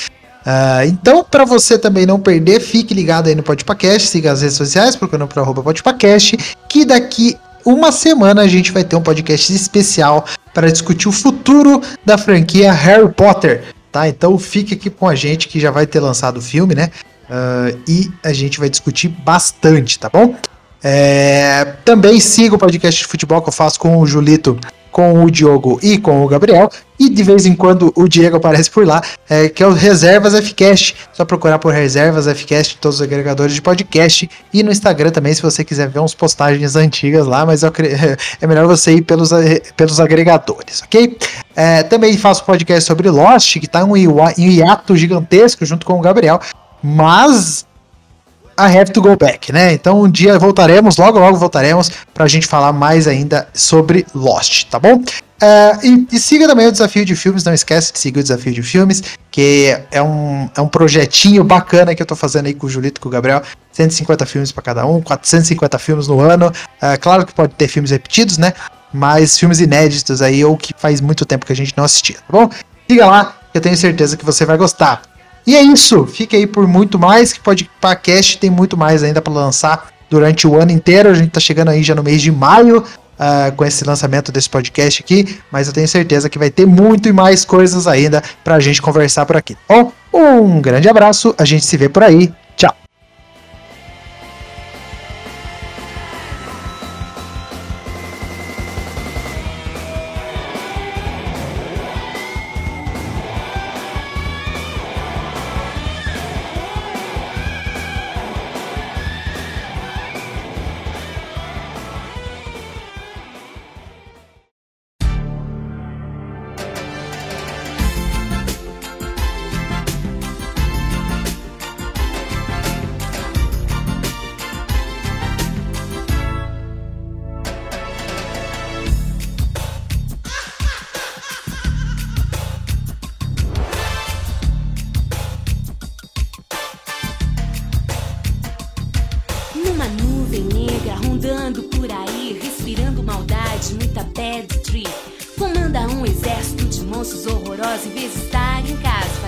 Speaker 2: Uh, então, para você também não perder, fique ligado aí no Podpacast, siga as redes sociais, procurando por arroba Podpacast, que daqui uma semana a gente vai ter um podcast especial para discutir o futuro da franquia Harry Potter, tá? Então fique aqui com a gente que já vai ter lançado o filme, né? Uh, e a gente vai discutir bastante, tá bom? É, também siga o podcast de futebol que eu faço com o Julito, com o Diogo e com o Gabriel. E de vez em quando o Diego aparece por lá, é, que é o Reservas Fcast. Só procurar por Reservas Fcast todos os agregadores de podcast. E no Instagram também, se você quiser ver uns postagens antigas lá, mas eu, é melhor você ir pelos, eh, pelos agregadores, ok? É, também faço podcast sobre Lost, que está em um hiato gigantesco junto com o Gabriel. Mas I have to go back, né? Então um dia voltaremos, logo logo voltaremos para a gente falar mais ainda sobre Lost, tá bom? Uh, e, e, siga também o Desafio de Filmes, não esquece de seguir o Desafio de Filmes, que é um, é um projetinho bacana que eu tô fazendo aí com o Julito e com o Gabriel. 150 filmes para cada um, 450 filmes no ano. Uh, claro que pode ter filmes repetidos, né? Mas filmes inéditos aí, ou que faz muito tempo que a gente não assistia, tá bom? Siga lá, eu tenho certeza que você vai gostar. E é isso. Fique aí por muito mais, que pode podcast tem muito mais ainda para lançar durante o ano inteiro. A gente tá chegando aí já no mês de maio uh, com esse lançamento desse podcast aqui, mas eu tenho certeza que vai ter muito e mais coisas ainda pra gente conversar por aqui. Bom, um grande abraço, a gente se vê por aí.